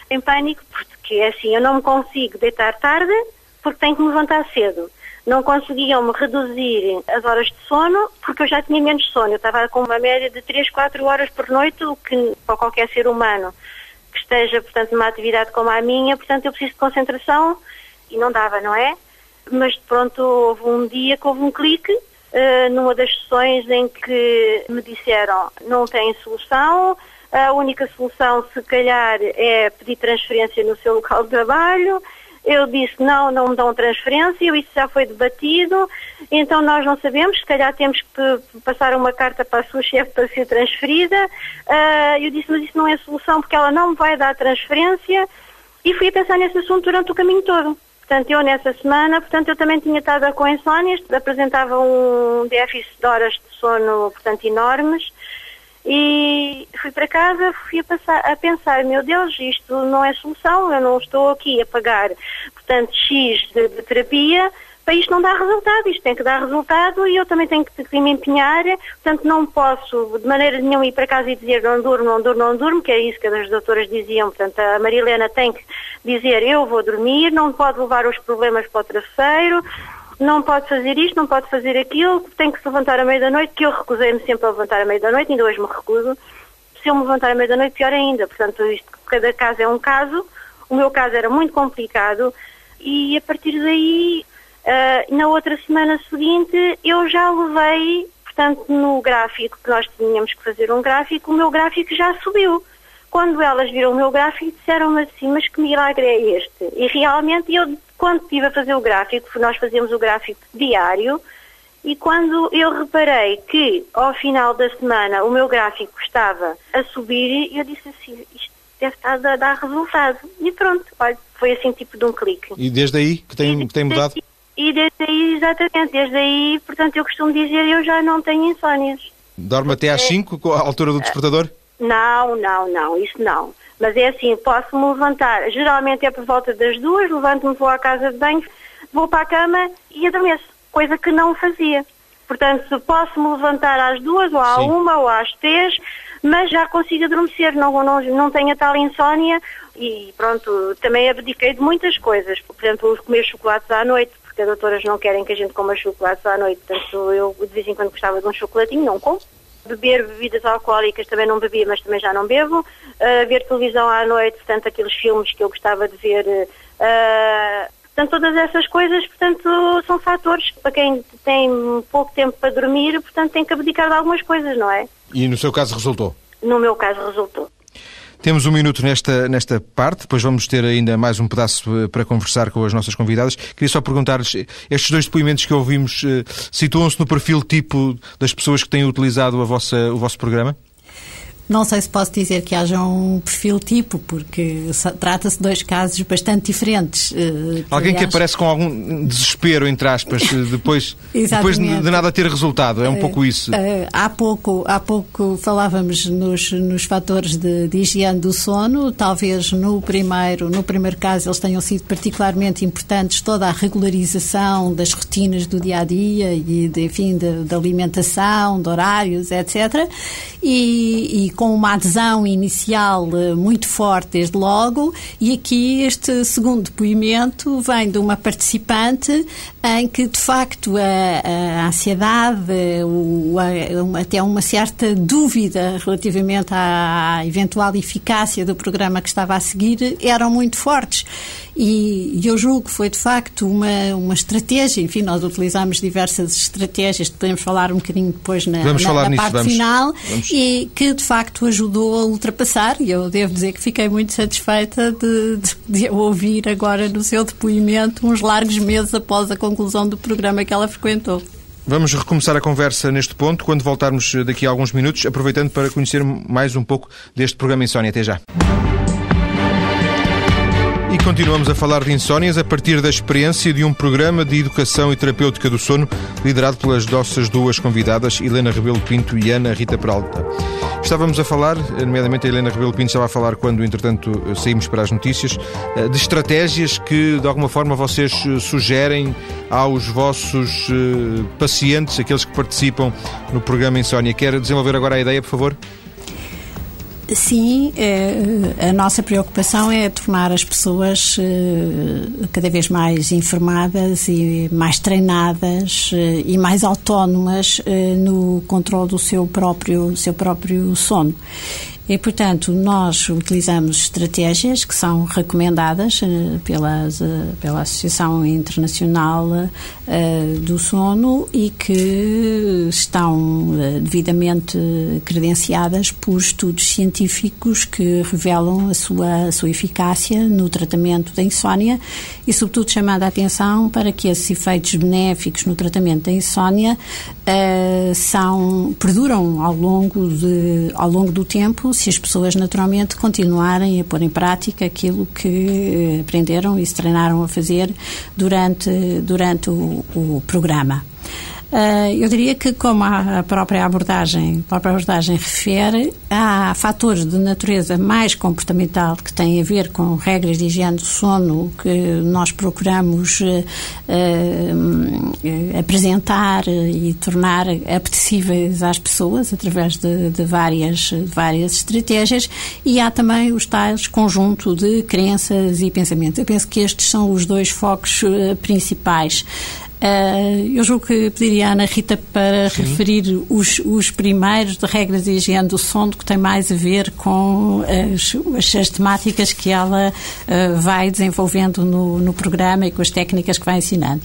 Speaker 5: em pânico, porque assim, eu não me consigo deitar tarde porque tenho que me levantar cedo. Não conseguiam-me reduzir as horas de sono porque eu já tinha menos sono. Eu estava com uma média de 3, 4 horas por noite, o que para qualquer ser humano que esteja, portanto, numa atividade como a minha, portanto, eu preciso de concentração e não dava, não é? Mas pronto, houve um dia que houve um clique numa das sessões em que me disseram não tem solução, a única solução se calhar é pedir transferência no seu local de trabalho. Eu disse não, não me dão transferência, isso já foi debatido, então nós não sabemos, se calhar temos que passar uma carta para a sua chefe para ser transferida. Uh, eu disse, mas isso não é solução porque ela não me vai dar transferência e fui a pensar nesse assunto durante o caminho todo. Portanto, eu nessa semana, portanto, eu também tinha estado com insónias, apresentava um déficit de horas de sono, portanto, enormes, e fui para casa, fui a, passar, a pensar, meu Deus, isto não é solução, eu não estou aqui a pagar, portanto, X de, de terapia, para isto não dar resultado, isto tem que dar resultado e eu também tenho que, que, me empenhar, portanto não posso de maneira nenhuma ir para casa e dizer não durmo, não durmo, não durmo, que é isso que as doutoras diziam, portanto a Marilena tem que dizer eu vou dormir, não pode levar os problemas para o travesseiro, não pode fazer isto, não pode fazer aquilo, tem que se levantar à meia da noite, que eu recusei-me sempre a levantar à meia da noite, ainda hoje me recuso, se eu me levantar à meia da noite pior ainda, portanto isto, cada caso é um caso, o meu caso era muito complicado e a partir daí Uh, na outra semana seguinte eu já levei, portanto, no gráfico que nós tínhamos que fazer um gráfico, o meu gráfico já subiu. Quando elas viram o meu gráfico, disseram-me assim, mas que milagre é este? E realmente eu, quando estive a fazer o gráfico, nós fazíamos o gráfico diário, e quando eu reparei que ao final da semana o meu gráfico estava a subir, eu disse assim, isto deve estar a dar resultado. E pronto, olha, foi assim tipo de um clique.
Speaker 1: E desde aí que tem, que tem mudado?
Speaker 5: E desde aí, exatamente, desde aí, portanto, eu costumo dizer, eu já não tenho insónias.
Speaker 1: Dorme até às 5, à altura do despertador?
Speaker 5: Não, não, não, isso não. Mas é assim, posso-me levantar, geralmente é por volta das duas, levanto-me, vou à casa de banho, vou para a cama e adormeço, coisa que não fazia. Portanto, posso-me levantar às duas, ou à Sim. uma, ou às três, mas já consigo adormecer, não, não, não tenho a tal insónia e pronto, também abdiquei de muitas coisas, por exemplo, comer chocolates à noite, as doutoras não querem que a gente coma chocolates à noite, portanto eu de vez em quando gostava de um chocolatinho, não como. Beber bebidas alcoólicas também não bebia, mas também já não bebo. Uh, ver televisão à noite, portanto aqueles filmes que eu gostava de ver. Uh, portanto, todas essas coisas, portanto, são fatores para quem tem pouco tempo para dormir, portanto tem que abdicar de algumas coisas, não é?
Speaker 1: E no seu caso resultou?
Speaker 5: no meu caso resultou.
Speaker 1: Temos um minuto nesta, nesta parte, depois vamos ter ainda mais um pedaço eh, para conversar com as nossas convidadas. Queria só perguntar-lhes, estes dois depoimentos que ouvimos eh, situam-se no perfil tipo das pessoas que têm utilizado a vossa, o vosso programa?
Speaker 2: Não sei se posso dizer que haja um perfil tipo, porque trata-se de dois casos bastante diferentes.
Speaker 1: Uh, Alguém aliás... que aparece com algum desespero, entre aspas, eh, depois, depois de, nada ter resultado. É um uh, pouco isso.
Speaker 2: Há, pouco, há pouco falávamos nos, nos fatores de, de, higiene do sono. Talvez no primeiro, no primeiro caso eles tenham sido particularmente importantes toda a regularização das rotinas do dia a dia e, de, enfim, da alimentação, de horários, etc. E, e com uma adesão inicial eh, muito forte desde logo, e aqui este segundo depoimento vem de uma participante em que, de facto, a, a ansiedade, o, a, até uma certa dúvida relativamente à eventual eficácia do programa que estava a seguir eram muito fortes. E, eu julgo que foi, de facto, uma, uma estratégia. Enfim, nós utilizamos diversas estratégias, podemos falar um bocadinho depois na, na, na nisso, parte vamos, final, vamos. e que, de facto, ajudou a ultrapassar. E eu devo dizer que fiquei muito satisfeita de, de, de ouvir agora no seu depoimento, uns largos meses após a conclusão do programa que ela frequentou.
Speaker 1: Vamos recomeçar a conversa neste ponto quando voltarmos daqui a alguns minutos, aproveitando para conhecer mais um pouco deste programa Insónia. Até já. Continuamos a falar de insónias a partir da experiência de um programa de educação e terapêutica do sono liderado pelas nossas duas convidadas, Helena Rebelo Pinto e Ana Rita Peralta. Estávamos a falar, nomeadamente a Helena Rebelo Pinto estava a falar quando, entretanto, saímos para as notícias, eh, de estratégias que, de alguma forma, vocês eh, sugerem aos vossos eh, pacientes, aqueles que participam no programa Insónia. Quer desenvolver agora a ideia, por favor?
Speaker 2: Sim, é, a nossa preocupação é tornar as pessoas é, cada vez mais informadas e mais treinadas é, e mais autónomas no controle do seu próprio, seu próprio sono. E, portanto, nós utilizamos estratégias que são recomendadas uh, pelas, uh, pela Associação Internacional uh, do Sono e que estão devidamente credenciadas por estudos científicos que revelam a sua, a sua eficácia no tratamento da insónia e, sobretudo, chamando a atenção para que esses efeitos benéficos no tratamento da insónia são, perduram ao longo, de, ao longo do tempo se as pessoas naturalmente continuarem a pôr em prática aquilo que aprenderam e se treinaram a fazer durante, durante o, o programa. Uh, eu diria que, como a própria abordagem, a própria abordagem refere, há fatores de natureza mais comportamental que têm a ver com regras de higiene do sono que nós procuramos uh, apresentar e tornar apetecíveis às pessoas através de, de, várias, de várias estratégias e há também os tais conjunto de crenças e pensamentos. Eu penso que estes são os dois focos principais. Uh, eu julgo que pediria à Ana Rita para Sim. referir os, os primeiros de regras de higiene do sono, que tem mais a ver com as, as temáticas que ela uh, vai desenvolvendo no, no programa e com as técnicas que vai ensinando.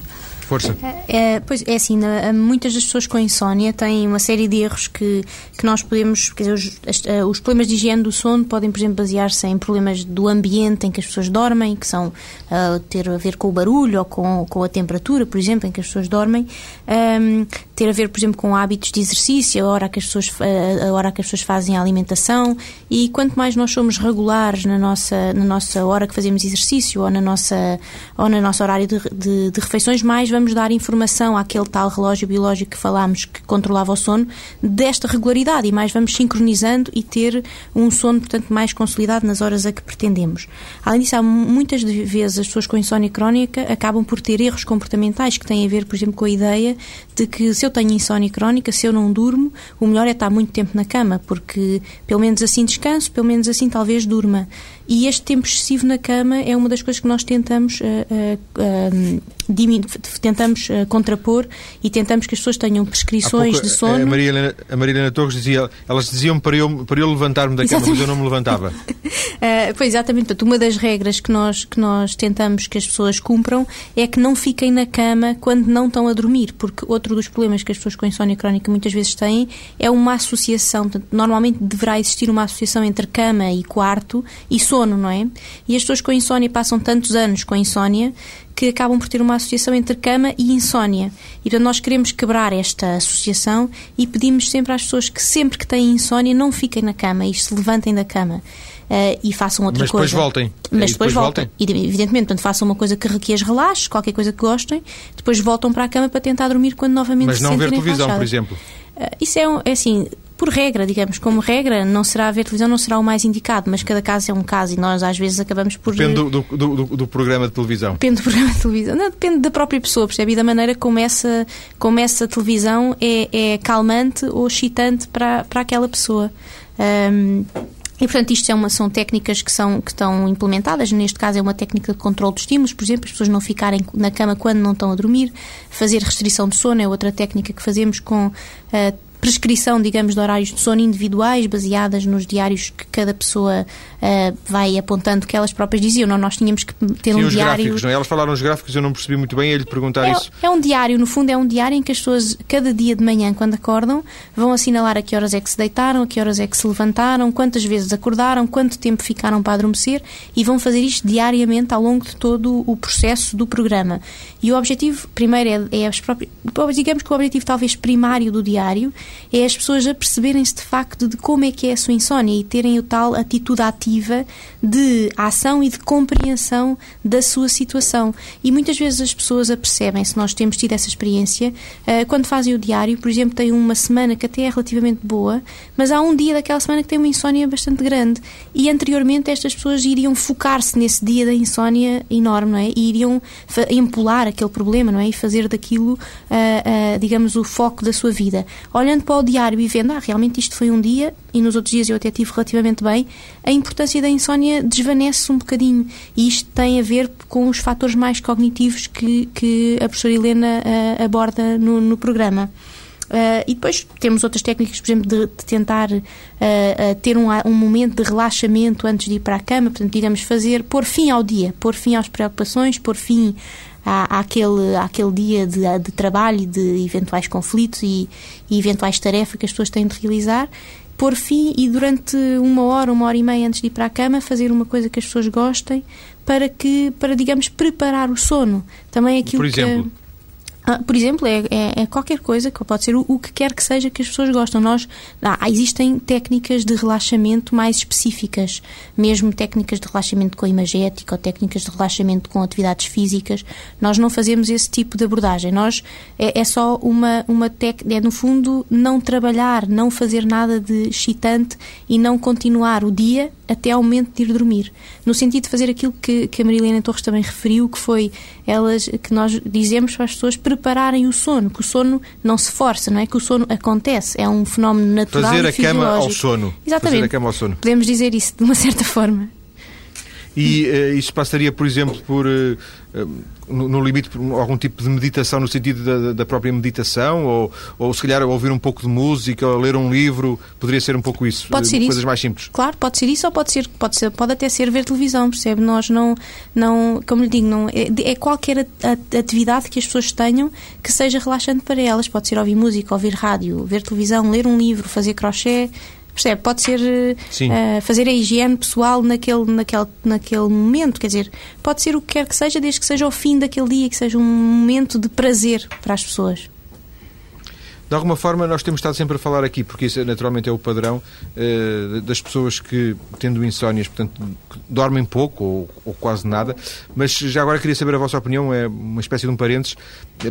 Speaker 1: Força.
Speaker 3: É, pois é assim, muitas das pessoas com insónia têm uma série de erros que, que nós podemos. Quer dizer, os, eh, os problemas de higiene do sono podem, por exemplo, basear-se em problemas do ambiente em que as pessoas dormem, que são uh, ter a ver com o barulho ou com, com a temperatura, por exemplo, em que as pessoas dormem, um, ter a ver, por exemplo, com hábitos de exercício, a hora que as pessoas, a hora que as pessoas fazem a alimentação. E quanto mais nós somos regulares na nossa, na nossa hora que fazemos exercício ou na nossa, ou na nosso horário de, de, de refeições, mais vamos dar informação àquele tal relógio biológico que falámos que controlava o sono desta regularidade e mais vamos sincronizando e ter um sono, portanto, mais consolidado nas horas a que pretendemos. Além disso, há muitas vezes as pessoas com insónia crónica acabam por ter erros comportamentais que têm a ver, por exemplo, com a ideia de que se eu tenho insónia crónica, se eu não durmo, o melhor é estar muito tempo na cama, porque pelo menos assim descanso, pelo menos assim talvez durma. E este tempo excessivo na cama é uma das coisas que nós tentamos uh, uh, tentamos uh, contrapor e tentamos que as pessoas tenham prescrições pouco, de sono.
Speaker 1: A Maria, Helena, a Maria Helena Torres dizia, elas diziam para eu, para eu levantar-me da cama, mas eu não me levantava.
Speaker 3: uh, pois, exatamente. Portanto, uma das regras que nós, que nós tentamos que as pessoas cumpram é que não fiquem na cama quando não estão a dormir, porque outro dos problemas que as pessoas com insónia crónica muitas vezes têm é uma associação. Portanto, normalmente deverá existir uma associação entre cama e quarto e sono, não é? E as pessoas com insónia passam tantos anos com insónia que acabam por ter uma associação entre cama e insónia. E portanto nós queremos quebrar esta associação e pedimos sempre às pessoas que sempre que têm insónia não fiquem na cama e se levantem da cama. Uh, e façam outra
Speaker 1: Mas
Speaker 3: coisa.
Speaker 1: Mas depois voltem.
Speaker 3: Mas depois, depois voltem. E, evidentemente, portanto, façam uma coisa que, que as relaxe, qualquer coisa que gostem, depois voltam para a cama para tentar dormir quando novamente
Speaker 1: Mas
Speaker 3: se
Speaker 1: não ver
Speaker 3: televisão,
Speaker 1: por exemplo.
Speaker 3: Uh, isso é, um, é assim, por regra, digamos, como regra, não será ver televisão, não será o mais indicado, mas cada caso é um caso e nós às vezes acabamos por.
Speaker 1: Depende do, do, do, do programa de televisão.
Speaker 3: Depende do programa de televisão. Não, depende da própria pessoa, percebe? E da maneira como essa, como essa televisão é, é calmante ou excitante para, para aquela pessoa. Um, e, portanto, isto é uma, são técnicas que, são, que estão implementadas. Neste caso, é uma técnica de controle de estímulos, por exemplo, as pessoas não ficarem na cama quando não estão a dormir. Fazer restrição de sono é outra técnica que fazemos com uh, prescrição, digamos, de horários de sono individuais, baseadas nos diários que cada pessoa uh, vai apontando que elas próprias diziam. Não, nós tínhamos que ter
Speaker 1: Sim,
Speaker 3: um
Speaker 1: os
Speaker 3: diário.
Speaker 1: Gráficos, não é? Elas falaram os gráficos, eu não percebi muito bem, ele perguntar
Speaker 3: é,
Speaker 1: isso.
Speaker 3: É um diário, no fundo, é um diário em que as pessoas, cada dia de manhã, quando acordam, vão assinalar a que horas é que se deitaram, a que horas é que se levantaram, quantas vezes acordaram, quanto tempo ficaram para adormecer e vão fazer isto diariamente ao longo de todo o processo do programa. E o objetivo, primeiro, é, é as próprias. Digamos que o objetivo, talvez primário do diário, é as pessoas a perceberem-se de facto de como é que é a sua insónia e terem o tal atitude ativa de ação e de compreensão da sua situação. E muitas vezes as pessoas apercebem-se, nós temos tido essa experiência, uh, quando fazem o diário, por exemplo, têm uma semana que até é relativamente boa, mas há um dia daquela semana que tem uma insónia bastante grande. E anteriormente estas pessoas iriam focar-se nesse dia da insónia enorme, não é? E iriam empolar aquele problema, não é? E fazer daquilo, uh, uh, digamos, o foco da sua vida. Olhando para o diário e vendo, ah, realmente isto foi um dia e nos outros dias eu até tive relativamente bem, a importância da insónia desvanece um bocadinho. E isto tem a ver com os fatores mais cognitivos que, que a professora Helena uh, aborda no, no programa. Uh, e depois temos outras técnicas, por exemplo, de, de tentar uh, uh, ter um, um, momento de relaxamento antes de ir para a cama, portanto, digamos, fazer, pôr fim ao dia, pôr fim às preocupações, pôr fim à, àquele, àquele dia de, de trabalho, de eventuais conflitos e, e eventuais tarefas que as pessoas têm de realizar pôr fim e durante uma hora, uma hora e meia antes de ir para a cama, fazer uma coisa que as pessoas gostem para que, para digamos, preparar o sono. Também é aquilo
Speaker 1: Por exemplo?
Speaker 3: que ah, por exemplo, é, é, é, qualquer coisa que pode ser o, o, que quer que seja que as pessoas gostam. Nós ah, existem técnicas de relaxamento mais específicas, mesmo técnicas de relaxamento com imagética ou técnicas de relaxamento com atividades físicas. Nós não fazemos esse tipo de abordagem. Nós é, é só uma uma técnica, é no fundo não trabalhar, não fazer nada de excitante e não continuar o dia até ao momento de ir dormir. No sentido de fazer aquilo que, que a Marilena Torres também referiu, que foi elas que nós dizemos para as pessoas prepararem o sono, que o sono não se força, não é que o sono acontece, é um fenómeno natural
Speaker 1: Fazer a cama ao sono.
Speaker 3: Exatamente.
Speaker 1: Fazer a cama ao sono.
Speaker 3: Podemos dizer isso de uma certa forma.
Speaker 1: E uh, isso passaria, por exemplo, por, uh, no, no, limite, algum tipo de meditação no sentido da, da, própria meditação? Ou, ou se calhar ouvir um pouco de música, ou ler um livro? Poderia ser um pouco isso?
Speaker 3: Pode ser
Speaker 1: Coisas
Speaker 3: isso.
Speaker 1: mais simples?
Speaker 3: Claro, pode ser isso ou pode, ser, pode, ser, pode até ser ver televisão, percebe? Nós não, não como lhe digo, não, é, é qualquer atividade que as pessoas tenham que seja relaxante para elas. Pode ser ouvir música, ouvir rádio, ver televisão, ler um livro, fazer crochê, Percebe? Pode ser uh, fazer a higiene pessoal naquele, naquele, naquele momento, quer dizer, pode ser o que quer que seja, desde que seja o fim daquele dia, que seja um momento de prazer para as pessoas.
Speaker 1: De alguma forma, nós temos estado sempre a falar aqui, porque isso naturalmente é o padrão uh, das pessoas que, tendo insónias, portanto, dormem pouco ou, ou, quase nada. Mas já agora queria saber a vossa opinião, é uma espécie de um parênteses.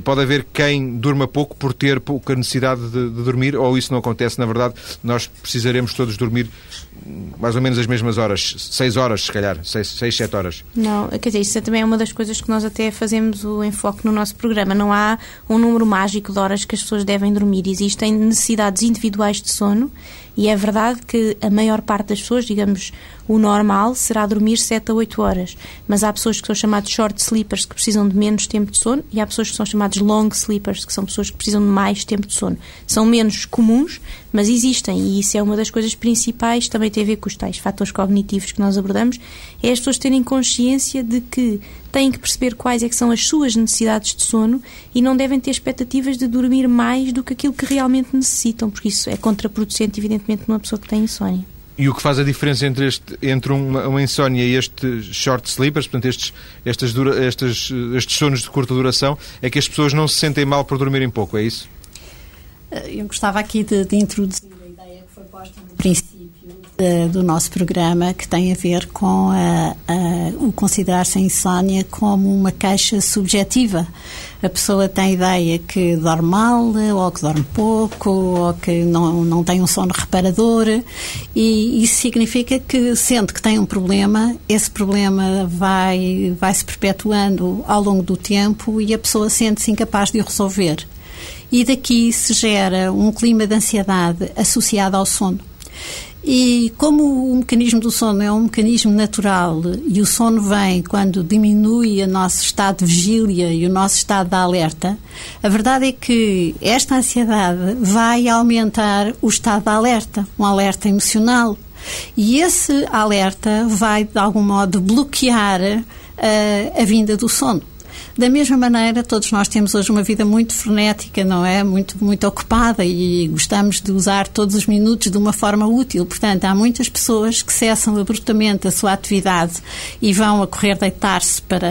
Speaker 1: Pode haver quem durma pouco por ter pouca necessidade de, de dormir, ou isso não acontece? Na verdade, nós precisaremos todos dormir mais ou menos as mesmas horas, 6 horas, se calhar, 6, 7 horas.
Speaker 3: Não, quer dizer, isso também é uma das coisas que nós até fazemos o enfoque no nosso programa. Não há um número mágico de horas que as pessoas devem dormir. Existem necessidades individuais de sono E é verdade que a maior parte das pessoas, digamos, o normal será dormir 7 a 8 horas, mas há pessoas que são chamadas short sleepers que precisam de menos tempo de sono e há pessoas que são chamadas long sleepers que são pessoas que precisam de mais tempo de sono. São menos comuns, mas existem e isso é uma das coisas principais, também tem a ver com os tais fatores cognitivos que nós abordamos, é as pessoas terem consciência de que têm que perceber quais é que são as suas necessidades de sono e não devem ter expectativas de dormir mais do que aquilo que realmente necessitam, porque isso é contraproducente, evidentemente, numa pessoa que tem insónia.
Speaker 1: E o que faz a diferença entre, este, entre uma, uma insónia e estes short sleepers, portanto, estes, estas dura, estes, estes sonos de curta duração, é que as pessoas não se sentem mal por dormirem pouco, é isso?
Speaker 2: Eu gostava aqui de, de introduzir a ideia que foi posta no princípio de, do nosso programa, que tem a ver com a, a, o considerar-se a insónia como uma queixa subjetiva. A pessoa tem a ideia que dorme mal, ou que dorme pouco, ou que não, não tem um sono reparador, e isso significa que, sendo que tem um problema, esse problema vai, vai se perpetuando ao longo do tempo e a pessoa sente-se incapaz de o resolver. E daqui se gera um clima de ansiedade associado ao sono. E como o mecanismo do sono é um mecanismo natural e o sono vem quando diminui o nosso estado de vigília e o nosso estado de alerta, a verdade é que esta ansiedade vai aumentar o estado de alerta, um alerta emocional. E esse alerta vai, de algum modo, bloquear uh, a vinda do sono. Da mesma maneira, todos nós temos hoje uma vida muito frenética, não é? Muito, muito ocupada e gostamos de usar todos os minutos de uma forma útil. Portanto, há muitas pessoas que cessam abruptamente a sua atividade e vão a correr deitar-se para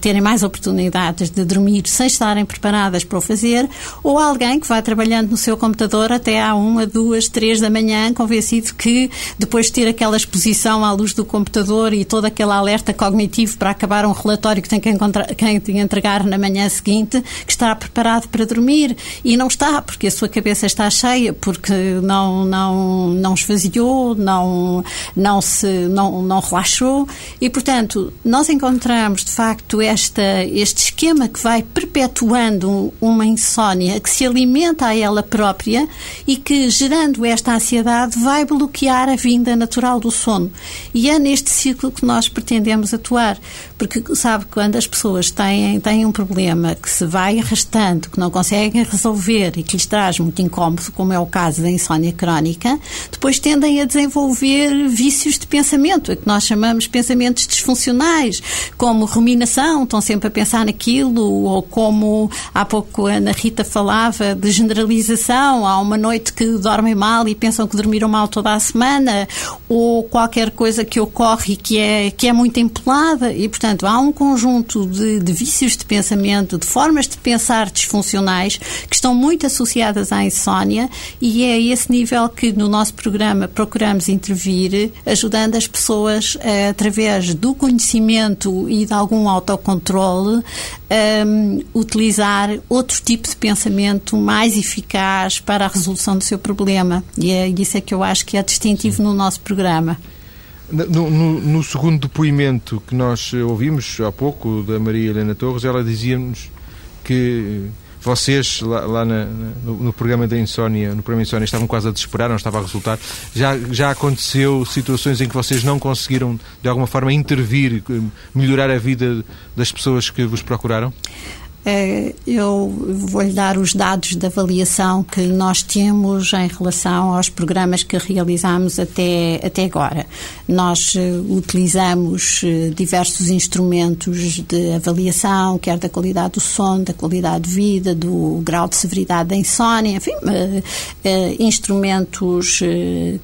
Speaker 2: terem mais oportunidades de dormir sem estarem preparadas para o fazer, ou alguém que vai trabalhando no seu computador até à uma, duas, três da manhã, convencido que depois de ter aquela exposição à luz do computador e todo aquele alerta cognitivo para acabar um relatório que tem que encontrar, de entregar na manhã seguinte, que está preparado para dormir e não está, porque a sua cabeça está cheia, porque não, não, não esvaziou, não, não, se, não, não relaxou e, portanto, nós encontramos de facto esta, este esquema que vai perpetuando uma insónia que se alimenta a ela própria e que, gerando esta ansiedade, vai bloquear a vinda natural do sono. E é neste ciclo que nós pretendemos atuar, porque sabe quando as pessoas têm têm, têm um problema que se vai arrastando, que não conseguem resolver e que lhes traz muito incómodo, como é o caso da insónia crónica, depois tendem a desenvolver vícios de pensamento, que nós chamamos pensamentos disfuncionais, como ruminação, estão sempre a pensar naquilo, ou como há pouco a Ana Rita falava de generalização, há uma noite que dormem mal e pensam que dormiram mal toda a semana, ou qualquer coisa que ocorre que é, que é muito empolada, e portanto há um conjunto de, de vícios de pensamento, de formas de pensar disfuncionais que estão muito associadas à insónia e é a esse nível que no nosso programa procuramos intervir, ajudando as pessoas eh, através do conhecimento e de algum autocontrole um, utilizar outro tipo de pensamento mais eficaz para a resolução do seu problema. E é isso é que eu acho que é distintivo no nosso programa.
Speaker 1: No, no, no, segundo depoimento que nós ouvimos há pouco da Maria Helena Torres, ela dizia-nos que vocês lá, lá na, no, no, programa da insónia, no programa Insónia, estavam quase a desesperar, não estava a resultar. Já, já aconteceu situações em que vocês não conseguiram de alguma forma intervir, melhorar a vida das pessoas que vos procuraram?
Speaker 2: Eh, eu vou-lhe dar os dados de avaliação que nós temos em relação aos programas que realizamos até, até agora. Nós eh, utilizamos eh, diversos instrumentos de avaliação, quer da qualidade do sono, da qualidade de vida, do grau de severidade da insónia, enfim, instrumentos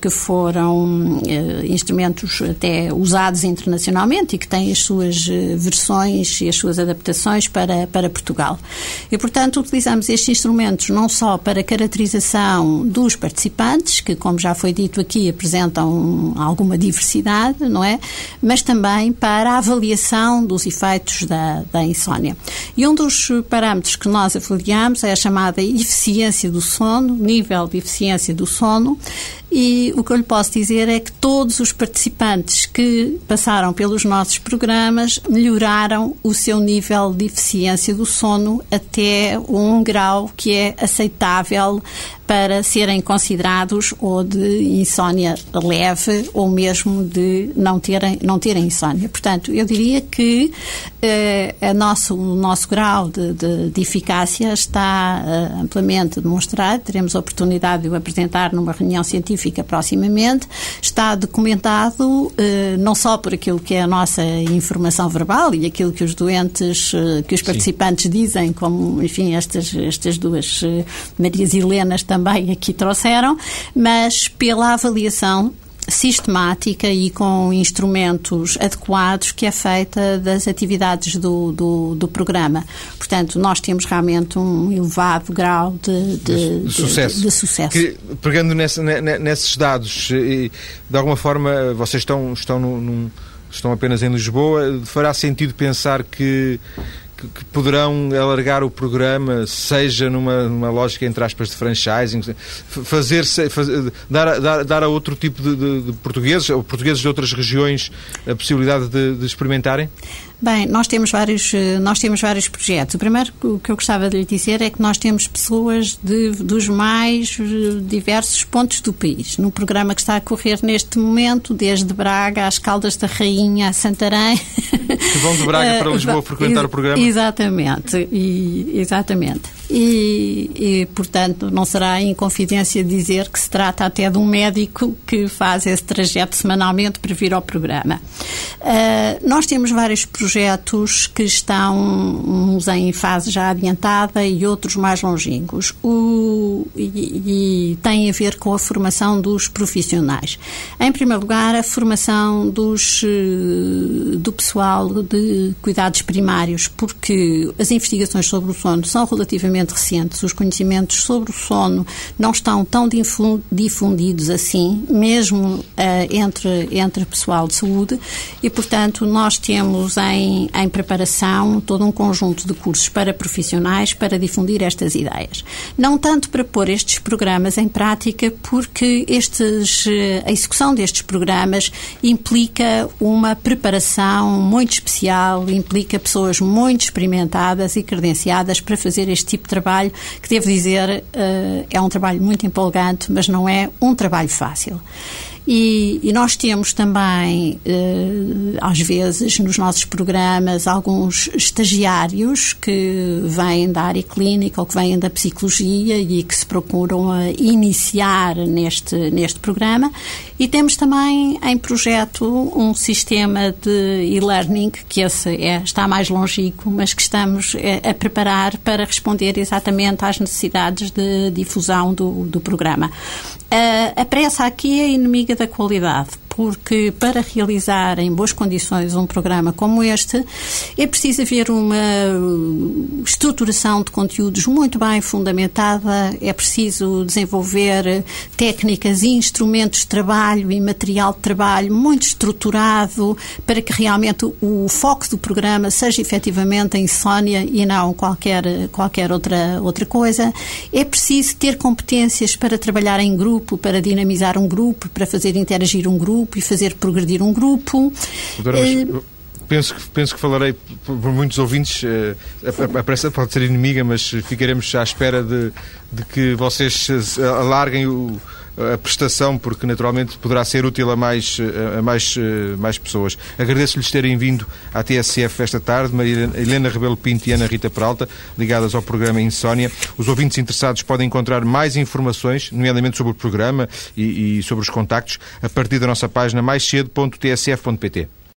Speaker 2: que foram instrumentos até usados internacionalmente e que têm as suas versões e as suas adaptações para, para Portugal. Portugal. E, portanto, utilizamos estes instrumentos não só para caracterização dos participantes, que, como já foi dito aqui, apresentam alguma diversidade, não é? Mas também para a avaliação dos efeitos da, da insónia. E um dos parâmetros que nós avaliamos é a chamada eficiência do sono, nível de eficiência do sono, e o que eu lhe posso dizer é que todos os participantes que passaram pelos nossos programas melhoraram o seu nível de eficiência do sono até um grau que é aceitável para serem considerados ou de insónia leve ou mesmo de não terem, não terem insónia. Portanto, eu diria que eh, a nosso, o nosso grau de, de, de eficácia está eh, amplamente demonstrado, teremos a oportunidade de o apresentar numa reunião científica proximamente, está documentado eh, não só por aquilo que é a nossa informação verbal e aquilo que os doentes, eh, que os participantes Sim. dizem, como, enfim, estas, estas duas eh, Marias Helenas também aqui trouxeram, mas pela avaliação sistemática e com instrumentos adequados que é feita das atividades do, do, do programa. Portanto, nós temos realmente um elevado grau de, de, de sucesso. De, sucesso.
Speaker 1: Que, pegando nessa, nesses dados, de alguma forma vocês estão, estão, num, estão apenas em Lisboa, fará sentido pensar que que, que, poderão alargar o programa, seja numa, numa lógica, entre aspas, de franchising, fazer, fazer dar, dar, dar a outro tipo de, de, de portugueses, ou portugueses de outras regiões, a possibilidade de, de experimentarem?
Speaker 2: Bem, nós temos vários, eh, nós temos vários projetos. O primeiro que eu gostava de lhe dizer é que nós temos pessoas de, dos mais eh, diversos pontos do país. No programa que está a correr neste momento, desde Braga às Caldas da Rainha, a Santarém.
Speaker 1: Que vão de Braga para Lisboa frequentar o programa?
Speaker 2: Exatamente, e, exatamente. E, e, portanto, não será inconfidência dizer que se trata até de um médico que faz esse trajeto semanalmente para vir ao programa. Uh, nós temos vários projetos que estão uns em fase já adiantada e outros mais longínquos o, e, e a ver com a formação dos profissionais. Em primeiro lugar, a formação dos, eh, do pessoal de cuidados primários, porque as investigações sobre o sono são relativamente relativamente recentes. Os conhecimentos sobre o sono não estão tão difundidos assim, mesmo uh, entre, entre pessoal de saúde, e, portanto, nós temos em, em preparação todo um conjunto de cursos para profissionais para difundir estas ideias. Não tanto para pôr estes programas em prática, porque estes, eh, a execução destes programas implica uma preparação muito especial, implica pessoas muito experimentadas e credenciadas para fazer este tipo de trabalho que, devo dizer, eh, é um trabalho muito empolgante, mas não é um trabalho fácil. E, e, nós temos também, eh, às vezes, nos nossos programas, alguns estagiários que vêm da área clínica ou que vêm da psicologia e que se procuram iniciar neste, neste programa. E temos também em projeto um sistema de e-learning, que esse é, está mais longínquo, mas que estamos a, a preparar para responder exatamente às necessidades de difusão do, do programa. Uh, a pressa aqui é inimiga da qualidade, porque para realizar em boas condições um programa como este, é preciso haver uma estruturação de conteúdos muito bem fundamentada, é preciso desenvolver técnicas e instrumentos de trabalho e material de trabalho muito estruturado para que realmente o foco do programa seja efetivamente a insónia e não qualquer, qualquer outra, outra coisa. É preciso ter competências para trabalhar em grupo, para dinamizar um grupo, para fazer interagir um grupo e fazer progredir um grupo.
Speaker 1: Doutora, mas... Penso que, penso que falarei por muitos ouvintes. A, a pressa pode ser inimiga, mas ficaremos à espera de, de que vocês alarguem o, a prestação, porque naturalmente poderá ser útil a mais, a mais, mais pessoas. Agradeço-lhes terem vindo à TSF esta tarde, Maria Helena Rebelo Pinto e Ana Rita Peralta, ligadas ao programa Insónia. Os ouvintes interessados podem encontrar mais informações, nomeadamente sobre o programa e, e sobre os contactos, a partir da nossa página maiscedo.tsf.pt.